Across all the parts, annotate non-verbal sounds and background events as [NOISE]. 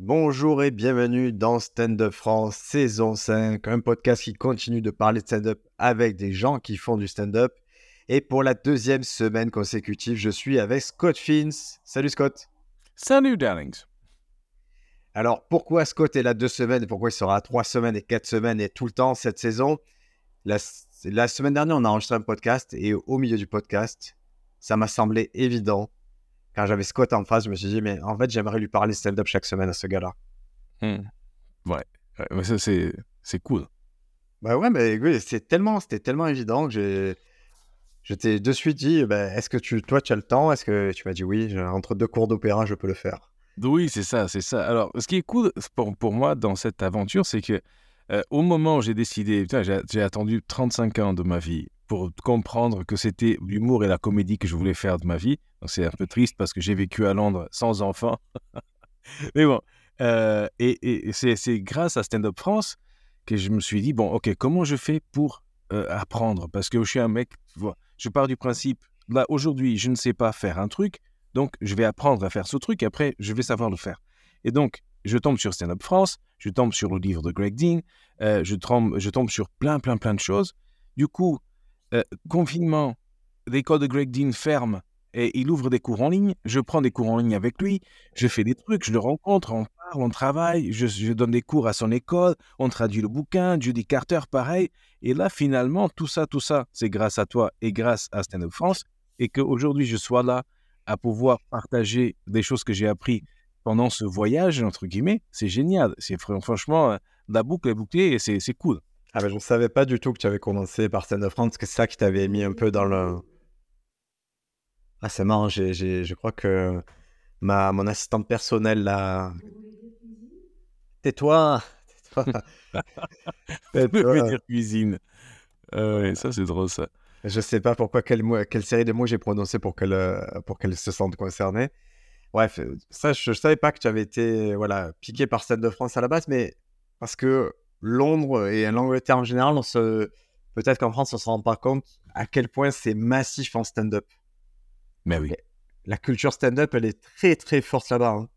Bonjour et bienvenue dans Stand Up France saison 5, un podcast qui continue de parler de stand-up avec des gens qui font du stand-up. Et pour la deuxième semaine consécutive, je suis avec Scott Fins. Salut Scott. Salut Darlings. Alors pourquoi Scott est là deux semaines et pourquoi il sera trois semaines et quatre semaines et tout le temps cette saison? La, la semaine dernière, on a enregistré un podcast et au milieu du podcast, ça m'a semblé évident quand j'avais Scott en face, je me suis dit, mais en fait, j'aimerais lui parler stand-up chaque semaine à ce gars-là. Hmm. Ouais, mais ça, c'est, c'est cool. Bah ouais, mais oui, c'est tellement, c'était tellement évident que j'ai. Je t'ai de suite dit, bah, est-ce que tu, toi, tu as le temps? Est-ce que tu m'as dit oui? Entre deux cours d'opéra, je peux le faire. Oui, c'est ça, c'est ça. Alors, ce qui est cool pour, pour moi dans cette aventure, c'est que euh, au moment où j'ai décidé, j'ai attendu 35 ans de ma vie pour comprendre que c'était l'humour et la comédie que je voulais faire de ma vie. Donc c'est un peu triste parce que j'ai vécu à Londres sans enfant. [LAUGHS] Mais bon, euh, et, c'est grâce à Stand Up France que je me suis dit, bon, ok, comment je fais pour euh, apprendre? Parce que je suis un mec, je pars du principe, là, aujourd'hui, je ne sais pas faire un truc, donc je vais apprendre à faire ce truc, après, je vais savoir le faire. Et donc, je tombe sur Stand Up France, je tombe sur le livre de Greg Dean, euh, je, tombe, je tombe sur plein, plein, plein de choses. Du coup, euh, confinement, l'école de Greg Dean ferme et il ouvre des cours en ligne. Je prends des cours en ligne avec lui, je fais des trucs, je le rencontre, on parle, on travaille, je, donne des cours à son école, on traduit le bouquin, Judy Carter, pareil. Et là, finalement, tout ça, tout ça, c'est grâce à toi et grâce à Stand France et qu'aujourd'hui, je sois là à pouvoir partager des choses que j'ai appris pendant ce voyage, entre guillemets, c'est génial. C'est franchement, euh, la boucle est bouclée et c'est cool. Ah ben, je ne savais pas du tout que tu avais commencé par Stand Up France, que c'est ça qui t'avait mis un peu dans le... Ah, c'est marrant, je crois que ma, mon assistante personnelle, là... Tais-toi Tais-toi [LAUGHS] Tais dire cuisine. Ah ça, c'est drôle, ça. Je sais pas pourquoi, quelle, quelle série de mots j'ai prononcé pour qu'elle euh, pour qu'elle se sente concernée. Bref, ça, je, ne savais pas que tu avais été voilà, piqué par Stand Up France à la base, mais parce que Londres et l'Angleterre en général, on se... peut-être qu'en France, on ne se rend pas compte à quel point c'est massif en stand-up. Mais oui. La culture stand-up, elle est très très forte là-bas. Hein.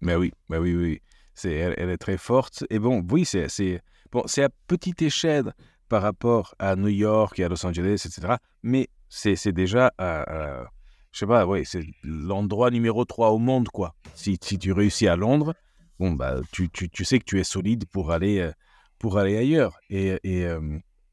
Mais oui, mais oui, oui. C'est, elle, est très forte. Et bon, oui, c'est, c'est, bon, c'est à petite échelle par rapport à New York et à Los Angeles, etc. Mais c'est, c'est déjà, euh, je sais pas, ouais, c'est l'endroit numéro 3 au monde, quoi. Si, si tu réussis à Londres, bon, bah, tu, tu, tu sais que tu es solide pour aller, euh, pour aller ailleurs. Et, et,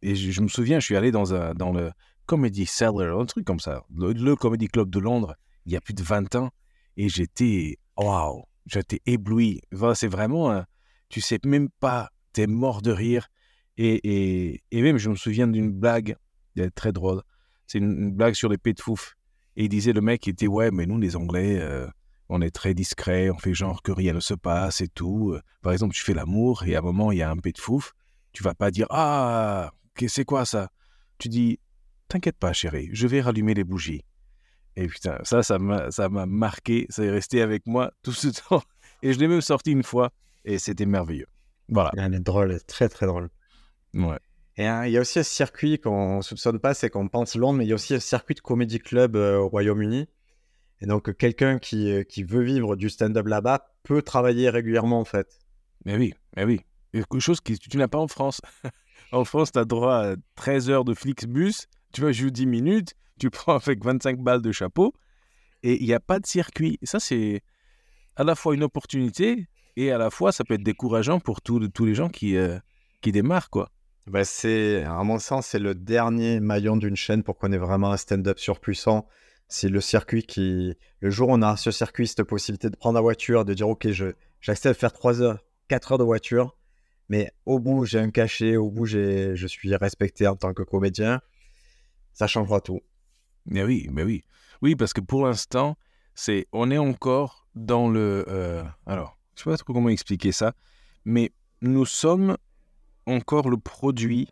et je, me souviens, je suis allé dans, un, dans le Comedy Cellar, un truc comme ça, le, Comedy Club de Londres, il y a plus de 20 ans, et j'étais, waouh, j'étais ébloui. Voilà, c'est vraiment, tu sais même pas, t'es mort de rire. Et, et, et, même, je me souviens d'une blague, très drôle. C'est une, blague sur les fouf. Et il disait, le mec, il était, ouais, mais nous, les Anglais, euh, on est très discret, on fait genre que rien ne se passe et tout. Par exemple, tu fais l'amour et à un moment, il y a un peu de fouf. Tu vas pas dire Ah, c'est quoi ça? Tu dis T'inquiète pas, chérie, je vais rallumer les bougies. Et putain, ça, ça m'a, ça m'a marqué, ça est resté avec moi [LAUGHS] tout ce temps. Et je l'ai même sorti une fois et c'était merveilleux. Voilà. Elle est drôle, très très drôle. Ouais. Et hein, il y a aussi un circuit qu'on ne soupçonne pas, c'est qu'on pense Londres, mais il y a aussi un circuit de comédie club euh, au Royaume-Uni. Et donc, quelqu'un qui, euh, qui veut vivre du stand-up là-bas peut travailler régulièrement, en fait. Mais oui, mais oui. Quelque chose que tu n'as pas en France. [LAUGHS] en France, tu as droit à 13 heures de Flixbus. Tu vas jouer 10 minutes. Tu [LAUGHS] prends avec 25 balles de chapeau. Et il n'y a pas de circuit. ça, c'est à la fois une opportunité et à la fois, ça peut être décourageant pour tous les gens qui, euh, qui démarrent, quoi. Bah c'est, à mon sens, c'est le dernier maillon d'une chaîne pour qu'on ait vraiment un stand-up surpuissant c'est le circuit qui. Le jour où on a ce circuit, cette possibilité de prendre la voiture, de dire Ok, j'accepte de faire 3 heures, 4 heures de voiture, mais au bout, j'ai un cachet, au bout, je suis respecté en tant que comédien, ça changera tout. Mais oui, mais oui. Oui, parce que pour l'instant, c'est, on est encore dans le. Euh, alors, je ne sais pas trop comment expliquer ça, mais nous sommes encore le produit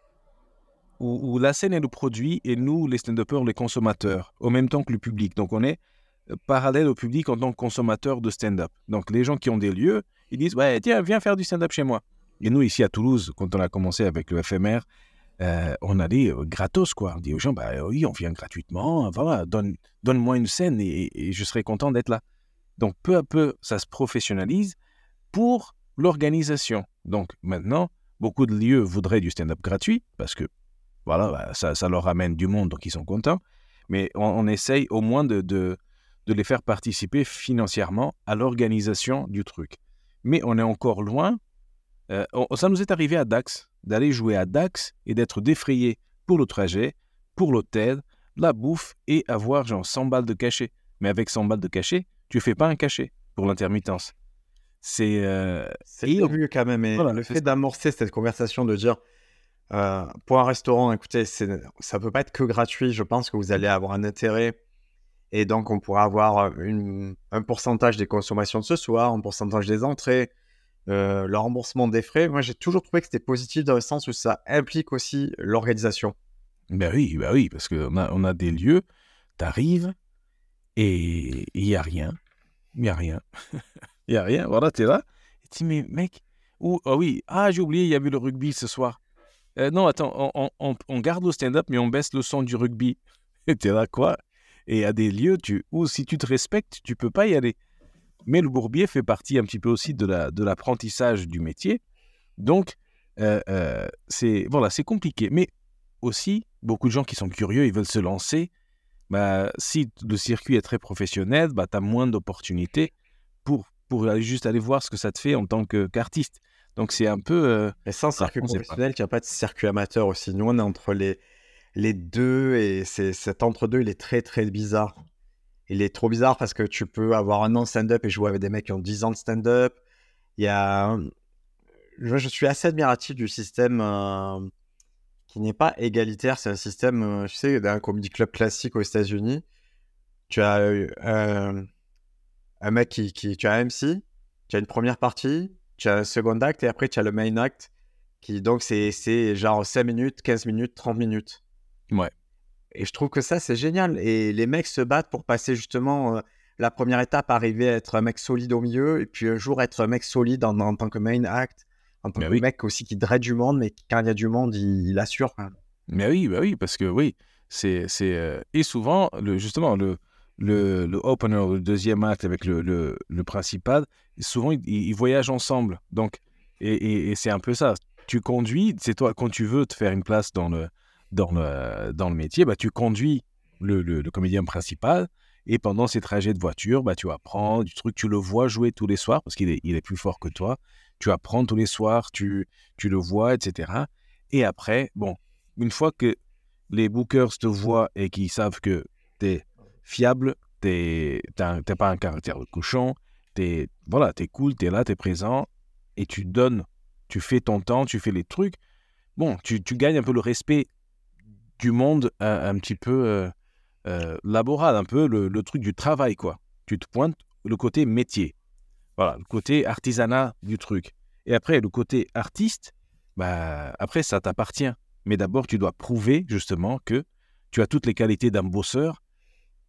où, la scène est le produit et nous, les stand-uppers, les consommateurs, au même temps que le public. Donc on est euh, parallèle au public en tant que consommateur de stand-up. Donc les gens qui ont des lieux, ils disent Ouais, tiens, viens faire du stand-up chez moi. Et nous, ici à Toulouse, quand on a commencé avec le FMR, euh, on allait euh, gratos, quoi. On dit aux gens Bah oui, on vient gratuitement, voilà, donne, donne-moi une scène et, je serai content d'être là. Donc peu à peu, ça se professionnalise. pour l'organisation. Donc maintenant, beaucoup de lieux voudraient du stand-up gratuit parce que voilà, bah, ça, ça, leur ramène du monde, donc ils sont contents. Mais on, essaye au moins de, de, de, les faire participer financièrement à l'organisation du truc. Mais on est encore loin. Euh, ça nous est arrivé à Dax, d'aller jouer à Dax et d'être défrayé pour le trajet, pour l'hôtel, la bouffe et avoir genre 100 balles de cachet. Mais avec 100 balles de cachet, tu fais pas un cachet pour l'intermittence. C'est euh... mieux quand même. Et le fait d'amorcer cette conversation, de dire euh, pour un restaurant, écoutez, ça peut pas être que gratuit. Je pense que vous allez avoir un intérêt. Et donc, on pourra avoir euh, un pourcentage des consommations de ce soir, un pourcentage des entrées, euh, le remboursement des frais. Moi, j'ai toujours trouvé que c'était positif dans le sens où ça implique aussi l'organisation. Ben oui, ben oui, parce qu'on a, on a des lieux, tu arrives et il n'y a rien. Il n'y a rien. [LAUGHS] Il n'y a rien. Voilà, tu es là. Et tu dis, mais mec, ah oui, ah, j'ai oublié, il y avait le rugby ce soir. Euh, non, attends, on, garde le stand-up, mais on baisse le son du rugby. [LAUGHS] Et es là, quoi? Et à des lieux tu, où, si tu te respectes, tu peux pas y aller. Mais le bourbier fait partie un petit peu aussi de, la, de l'apprentissage du métier. Donc, euh, euh, c'est voilà, c'est compliqué. Mais aussi, beaucoup de gens qui sont curieux, ils veulent se lancer. Bah, si le circuit est très professionnel, bah, tu as moins d'opportunités pour, pour aller juste aller voir ce que ça te fait en tant qu'artiste. Donc c'est un peu. Euh, Mais sans circuit professionnel, il n'y a pas de circuit amateur aussi. Nous, on est entre les, les deux et c'est, cet entre-deux, il est très très bizarre. Il est trop bizarre parce que tu peux avoir un an de stand-up et jouer avec des mecs qui ont 10 ans de stand-up. Il y a. Je, je suis assez admiratif du système euh, qui n'est pas égalitaire. C'est un système, euh, tu sais, d'un comedy club classique aux États-Unis. Tu as un mec qui, qui. Tu as un MC, tu as une première partie, tu as un second acte et après tu as le main act qui donc c'est genre 5 minutes, 15 minutes, 30 minutes. Ouais. Et je trouve que ça c'est génial et les mecs se battent pour passer justement euh, la première étape, arriver à être un mec solide au milieu et puis un jour être un mec solide en, en tant que main act, en tant que mec aussi qui drague du monde mais quand il y a du monde, il, assure. Mais oui, bah oui, parce que oui, c'est euh, et souvent le justement le le, le opener, le deuxième acte avec le, le, principal, souvent ils, voyagent ensemble. Donc, et, et, c'est un peu ça. Tu conduis, c'est toi, quand tu veux te faire une place dans le, dans le, dans le métier, bah, tu conduis le, le, comédien principal. Et pendant ces trajets de voiture, bah, tu apprends du truc, tu le vois jouer tous les soirs parce qu'il est, il est plus fort que toi. Tu apprends tous les soirs, tu, tu le vois, etc. Et après, bon, une fois que les bookers te voient et qu'ils savent que tu es fiable, n'as pas un caractère de cochon, tu voilà, es cool, tu es là, tu es présent, et tu donnes, tu fais ton temps, tu fais les trucs. Bon, tu, tu gagnes un peu le respect du monde un, petit peu euh, euh, laboral, un peu le, le, truc du travail, quoi. Tu te pointes le côté métier. Voilà, le côté artisanat du truc. Et après, le côté artiste, bah, après, ça t'appartient. Mais d'abord, tu dois prouver justement que tu as toutes les qualités d'un bosseur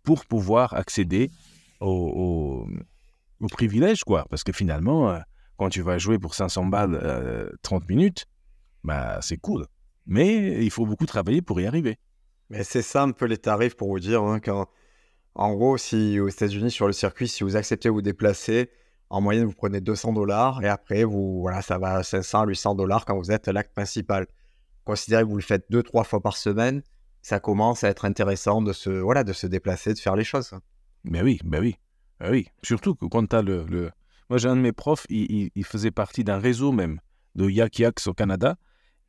pour pouvoir accéder aux, privilèges, quoi. Parce que finalement, euh, quand tu vas jouer pour 500 balles 30 euh, minutes, bah, c'est cool. Mais il faut beaucoup travailler pour y arriver. Mais c'est ça un peu les tarifs pour vous dire. Hein, en gros, si aux États-Unis, sur le circuit, si vous acceptez de vous déplacer, en moyenne, vous prenez 200 dollars et après, vous, voilà, ça va à 500, 800 dollars quand vous êtes l'acte principal. Considérez que vous le faites deux, trois fois par semaine ça commence à être intéressant de se, voilà, de se déplacer, de faire les choses. Mais oui, ben oui, ben oui. Surtout que quand tu as le, le, Moi, j'ai un de mes profs, il, il, faisait partie d'un réseau même de Yak Yaks au Canada.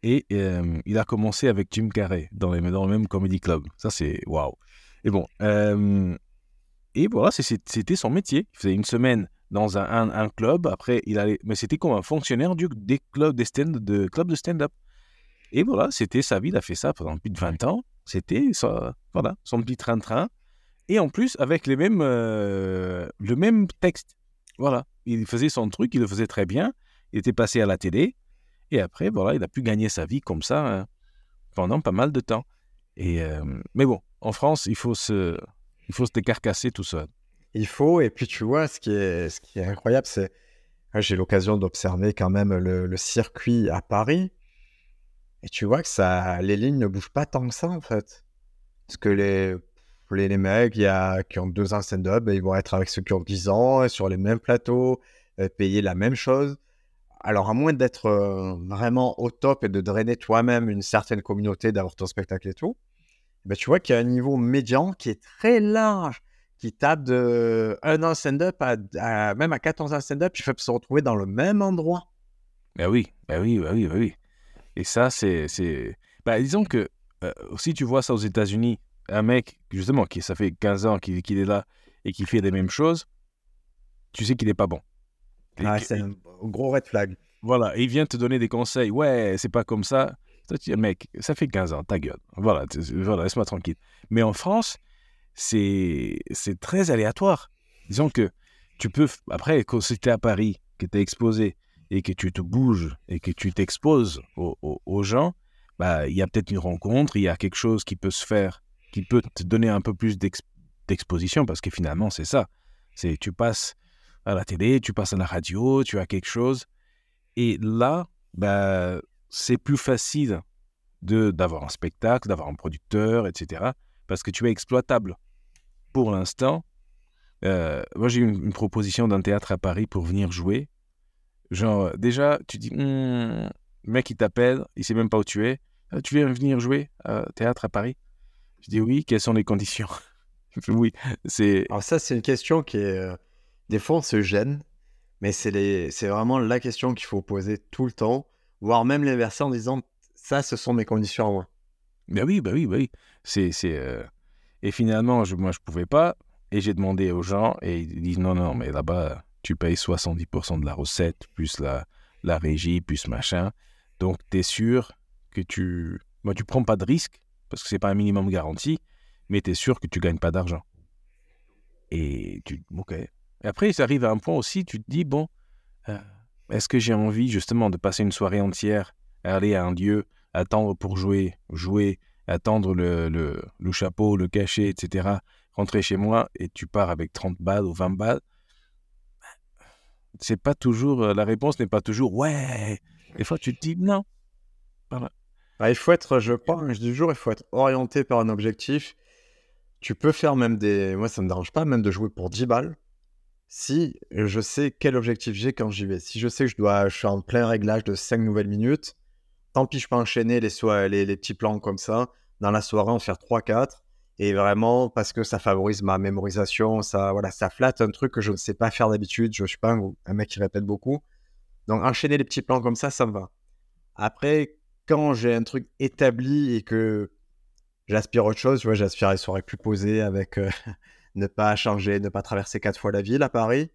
Et euh, il a commencé avec Jim Carrey dans, les, le même comedy club. Ça, c'est waouh. Et bon, euh, et voilà, c'était son métier. Il faisait une semaine dans un, un, club. Après, il allait, mais c'était comme un fonctionnaire du, des clubs stand, de club de stand-up. Et voilà, c'était sa vie. Il a fait ça pendant plus de 20 ans. C'était ça, voilà, son petit train-train. Et en plus, avec les mêmes, euh, le même texte. Voilà, il faisait son truc, il le faisait très bien. Il était passé à la télé. Et après, voilà, il a pu gagner sa vie comme ça hein, pendant pas mal de temps. Et, euh, mais bon, en France, il faut se, il faut se décarcasser tout seul. Il faut, et puis tu vois, ce qui est, ce qui est incroyable, c'est, j'ai l'occasion d'observer quand même le, circuit à Paris. Et tu vois que ça, les lignes ne bougent pas tant que ça, en fait. Parce que les, les, mecs y a, qui ont deux ans stand-up, ben, ils vont être avec ceux qui ont 10 ans, sur les mêmes plateaux. euh, payer la même chose. Alors, à moins d'être euh, vraiment au top et de drainer toi-même une certaine communauté, d'avoir ton spectacle et tout, ben, tu vois qu'il y a un niveau médian qui est très large, qui tape de un an stand-up à, même à 14 ans stand-up, tu peux se retrouver dans le même endroit. Ben oui, ben oui, ben oui, ben oui. Et ça, c'est. Ben, disons que euh, si tu vois ça aux États-Unis, un mec, justement, qui ça fait 15 ans qu'il est là et qui fait les mêmes choses, tu sais qu'il n'est pas bon. Ah, c'est un gros red flag. Voilà, il vient te donner des conseils. Ouais, c'est pas comme ça. Toi, tu dis, mec, ça fait 15 ans, ta gueule. Voilà, voilà laisse-moi tranquille. Mais en France, c'est très aléatoire. Disons que tu peux, après, quand es à Paris, que tu es exposé et que tu te bouges et que tu t'exposes aux, gens, bah, il y a peut-être une rencontre, il y a quelque chose qui peut se faire, qui peut te donner un peu plus d'exposition, parce que finalement, c'est ça. C'est tu passes à la télé, tu passes à la radio, tu as quelque chose. Et là, bah, c'est plus facile de d'avoir un spectacle, d'avoir un producteur, etc. Parce que tu es exploitable. Pour l'instant, euh, moi j'ai eu une, proposition d'un théâtre à Paris pour venir jouer. Genre, déjà, tu dis, «Hmm, le mec il t'appelle, il sait même pas où tu es. «Ah, tu viens venir jouer à théâtre à Paris Je dis oui, quelles sont les conditions? [LAUGHS] Oui, c'est. Alors, ça, c'est une question qui est. Euh, des fois, on se gêne, mais c'est les... vraiment la question qu'il faut poser tout le temps, voire même les verser en disant ça, ce sont mes conditions à moi. Ben oui, ben oui, ben oui. C'est, c'est, euh, Et finalement, je, moi, je pouvais pas. Et j'ai demandé aux gens, et ils disent non, non, mais là-bas, tu payes 70% de la recette, plus la, la régie, plus machin. Donc, tu es sûr que tu. Moi, tu prends pas de risque, parce que c'est pas un minimum garanti, mais tu es sûr que tu gagnes pas d'argent. Et tu. Ok. Et après, ça arrive à un point aussi, tu te dis, bon, euh, est-ce que j'ai envie justement de passer une soirée entière aller à un lieu, attendre pour jouer, jouer, attendre le, le, le chapeau, le cachet, etc., rentrer chez moi et tu pars avec 30 balles ou 20 balles c'est pas toujours euh, la réponse n'est pas toujours ouais des fois tu te dis non. Bah, il faut être je je dis toujours il faut être orienté par un objectif tu peux faire même des moi ça me dérange pas même de jouer pour 10 balles si je sais quel objectif j'ai quand j'y vais. Si je sais que je dois, je suis en plein réglage de 5 nouvelles minutes, tant pis, je peux enchaîner les, les, les petits plans comme ça. Dans la soirée, en faire 3-4. Et vraiment, parce que ça favorise ma mémorisation, ça, voilà, ça flatte un truc que je ne sais pas faire d'habitude. Je ne suis pas un, mec qui répète beaucoup. Donc, enchaîner les petits plans comme ça, ça me va. Après, quand j'ai un truc établi et que j'aspire autre chose, tu vois, j'aspire à une soirée plus posée avec. Euh, [LAUGHS] ne pas changer, ne pas traverser quatre fois la ville à Paris.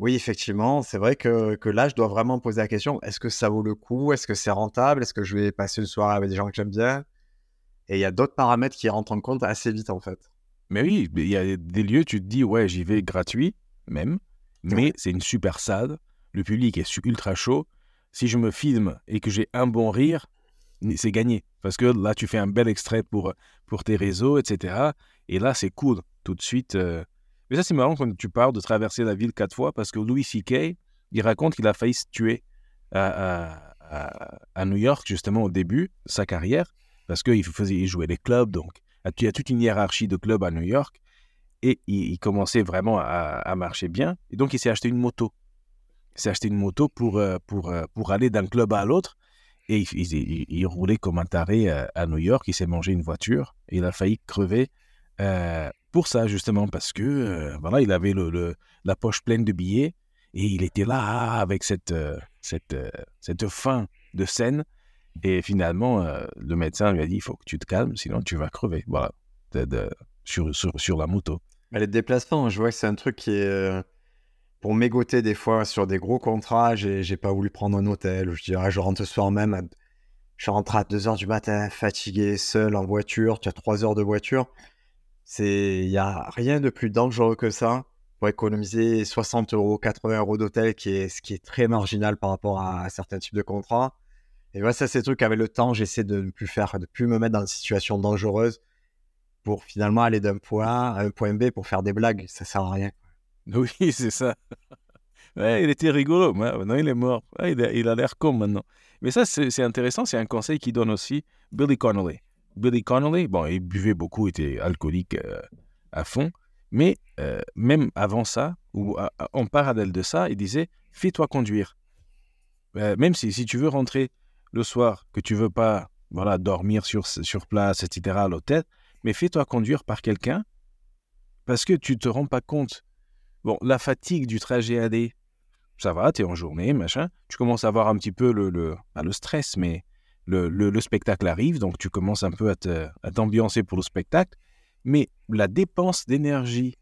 Oui, effectivement, c'est vrai que, que, là, je dois vraiment poser la question, est-ce que ça vaut le coup? Est-ce que c'est rentable? Est-ce que je vais passer une soirée avec des gens que j'aime bien? Et il y a d'autres paramètres qui rentrent en compte assez vite, en fait. Mais oui, il y a des lieux, tu te dis, ouais, j'y vais gratuit, même, mais c'est une super salle, le public est ultra chaud. Si je me filme et que j'ai un bon rire, c'est gagné. Parce que là, tu fais un bel extrait pour, pour tes réseaux, etc. Et là, c'est cool tout de suite. Euh. Mais ça, c'est marrant quand tu parles de traverser la ville quatre fois parce que Louis C.K., il raconte qu'il a failli se tuer à, New York, justement, au début de sa carrière parce qu'il faisait il jouait les clubs. Donc, il y a toute une hiérarchie de clubs à New York et il, commençait vraiment à, marcher bien. Et donc, il s'est acheté une moto. Il s'est acheté une moto pour, euh, pour, euh, pour aller d'un club à l'autre. Et il, roulait comme un taré à, New York. Il s'est mangé une voiture et il a failli crever pour ça, justement, parce que euh, voilà, il avait la poche pleine de billets et il était là avec cette, euh, cette, euh, cette fin de scène. Et finalement, le médecin lui a dit il faut que tu te calmes, sinon tu vas crever. Voilà, de, sur, sur, sur, la moto. les déplacements, je vois que c'est un truc qui est. Pour m'égoter des fois sur des gros contrats, j'ai pas voulu prendre un hôtel. Je dirais, je rentre ce soir même. Je rentre à 2h du matin, fatigué, seul, en voiture. Tu as 3 heures de voiture. Il y a rien de plus dangereux que ça pour économiser 60 euros, 80 euros d'hôtel, qui est ce qui est très marginal par rapport à, certains types de contrats. Et voilà, ça, c'est des trucs avec le temps, j'essaie de ne plus faire, de plus me mettre dans une situation dangereuse pour finalement aller d'un point A à un point B pour faire des blagues. Ça sert à rien. [LAUGHS] Oui, c'est ça. [LAUGHS] Ouais, il était rigolo. Maintenant, il est mort. il a l'air con maintenant. Mais ça, c'est intéressant. C'est un conseil qu'il donne aussi Billy Connolly. Billy Connolly, bon, il buvait beaucoup, était alcoolique euh, à fond, Mais euh, même avant ça, ou en parallèle de ça, il disait fais-toi conduire. Euh, même si, si tu veux rentrer le soir, que tu veux pas voilà, dormir sur, sur place, etc., à l'hôtel, mais fais-toi conduire par quelqu'un parce que tu te rends pas compte. Bon, la fatigue du trajet aller, ça va, tu es en journée, machin. Tu commences à avoir un petit peu le, le, le stress, mais le, le, spectacle arrive, donc tu commences un peu à t'ambiancer pour le spectacle. Mais la dépense d'énergie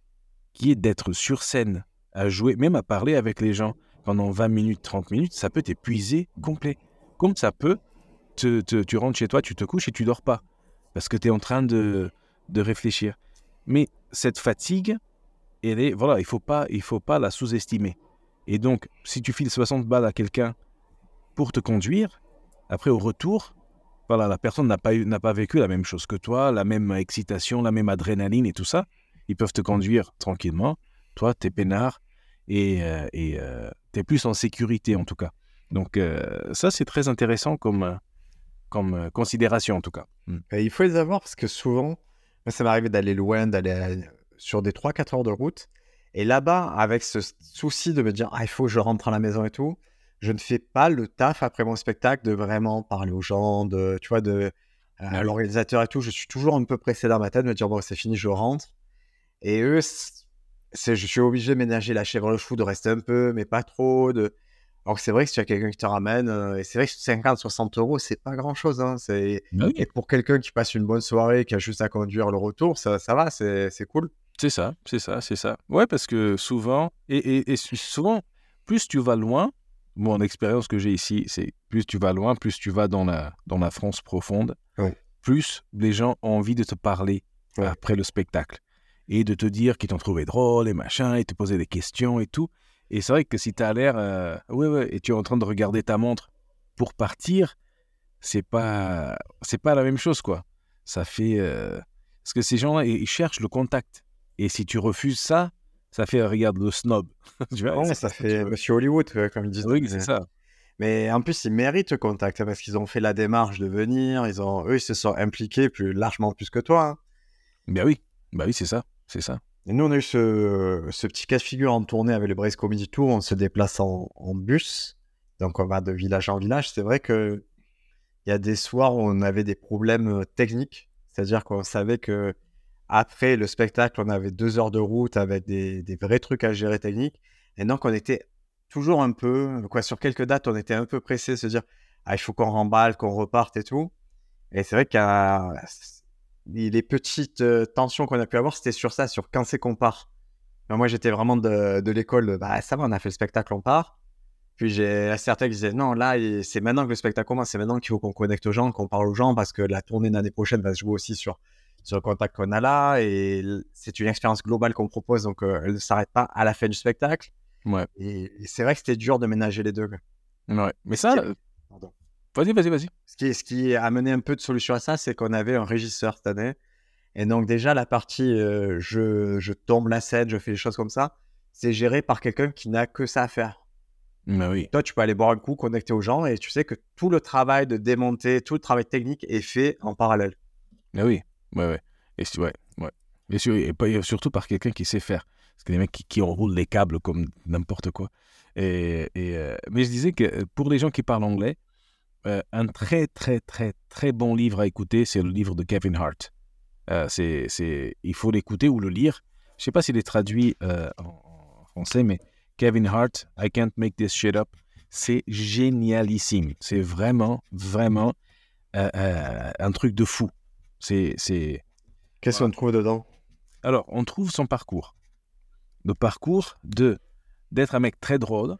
qui est d'être sur scène, à jouer, même à parler avec les gens pendant 20 minutes, 30 minutes, ça peut t'épuiser complet. Comme ça peut, te, tu rentres chez toi, tu te couches et tu dors pas. Parce que tu es en train de, de réfléchir. Mais cette fatigue, elle est, voilà, il faut pas, il faut pas la sous-estimer. Et donc, si tu files 60 balles à quelqu'un pour te conduire, après au retour, voilà, la personne n'a pas, n'a pas vécu la même chose que toi, la même excitation, la même adrénaline et tout ça. Ils peuvent te conduire tranquillement. Toi, tu es peinard et euh, euh, tu es plus en sécurité en tout cas. Donc euh, ça, c'est très intéressant comme, comme considération en tout cas. Hmm. il faut les avoir parce que souvent, ça m'est arrivé d'aller loin, d'aller sur des 3-4 heures de route. Et là-bas, avec ce souci de me dire, ah, il faut que je rentre à la maison et tout, je ne fais pas le taf après mon spectacle de vraiment parler aux gens, de, tu vois, de à l'organisateur et tout. Je suis toujours un peu pressé dans ma tête de me dire, bon, c'est fini, je rentre. Et eux, c'est, je suis obligé de ménager la chèvre le chou, de rester un peu, mais pas trop. De... Alors c'est vrai que si tu as quelqu'un qui te ramène, euh, et c'est vrai que 50, 60 euros, c'est pas grand chose. Hein, c'est... Bah et pour quelqu'un qui passe une bonne soirée, qui a juste à conduire le retour, ça, ça va, c'est, c'est cool. C'est ça, c'est ça, c'est ça. Ouais, parce que souvent, et, et souvent, plus tu vas loin, mon expérience que j'ai ici, c'est plus tu vas loin, plus tu vas dans la, dans la France profonde, plus les gens ont envie de te parler après le spectacle et de te dire qu'ils t'ont trouvé drôle et machin, et te poser des questions et tout. Et c'est vrai que si tu as l'air, euh, ouais, ouais, et tu es en train de regarder ta montre pour partir, c'est pas, c'est pas la même chose, quoi. Ça fait, euh, parce que ces gens-là, ils cherchent le contact. Et si tu refuses ça, ça fait regarde le snob. [LAUGHS] tu vois, ça [LAUGHS] fait Monsieur Hollywood, comme ils disent. Oui, c'est ça. Mais en plus, ils méritent le contact hein, parce qu'ils ont fait la démarche de venir. Ils ont, eux, ils se sont impliqués plus largement plus que toi. Hein. Ben oui, bah oui, c'est ça, c'est ça. Et nous, on a eu ce, petit cas de figure en tournée avec le Brace Comedy Tour. On se déplace en, en, bus, donc on va de village en village. C'est vrai que il y a des soirs où on avait des problèmes euh, techniques, c'est-à-dire qu'on savait que après le spectacle, on avait deux heures de route avec des, vrais trucs à gérer techniques. Et donc, on était toujours un peu, quoi, sur quelques dates, on était un peu pressé de se dire, ah, il faut qu'on remballe, qu'on reparte et tout. Et c'est vrai que les petites euh, tensions qu'on a pu avoir, c'était sur ça, sur quand c'est qu'on part. moi, j'étais vraiment de, l'école, bah, ça va, on a fait le spectacle, on part. Puis j'ai certains qui disaient, non, là, c'est maintenant que le spectacle commence, c'est maintenant qu'il faut qu'on connecte aux gens, qu'on parle aux gens, parce que la tournée l'année prochaine va se jouer aussi sur sur le contact qu'on a là. Et c'est une expérience globale qu'on propose, donc euh, elle ne s'arrête pas à la fin du spectacle. Ouais. Et, c'est vrai que c'était dur de ménager les deux. Ouais. Mais ça. Vas-y, vas-y, vas-y. Ce qui, ce qui a amené un peu de solution à ça, c'est qu'on avait un régisseur cette année. Et donc, déjà, la partie euh, je, je, tombe la scène, je fais des choses comme ça, c'est géré par quelqu'un qui n'a que ça à faire. Bah oui. Toi, tu peux aller boire un coup, connecter aux gens, et tu sais que tout le travail de démonter, tout le travail technique est fait en parallèle. Mais oui. Ouais, ouais. Et, ouais, ouais. Et, surtout par quelqu'un qui sait faire. Parce que les mecs qui, qui enroulent les câbles comme n'importe quoi. Et, et euh, mais je disais que pour les gens qui parlent anglais, euh, un très, très, très, très bon livre à écouter, c'est le livre de Kevin Hart. Euh, c'est, c'est, il faut l'écouter ou le lire. Je ne sais pas s'il est traduit en, en, français, mais Kevin Hart, I Can't Make This Shit Up, c'est génialissime. C'est vraiment, vraiment un truc de fou. C'est, Qu'est-ce qu'on trouve dedans? Alors, on trouve son parcours. Le parcours de d'être un mec très drôle,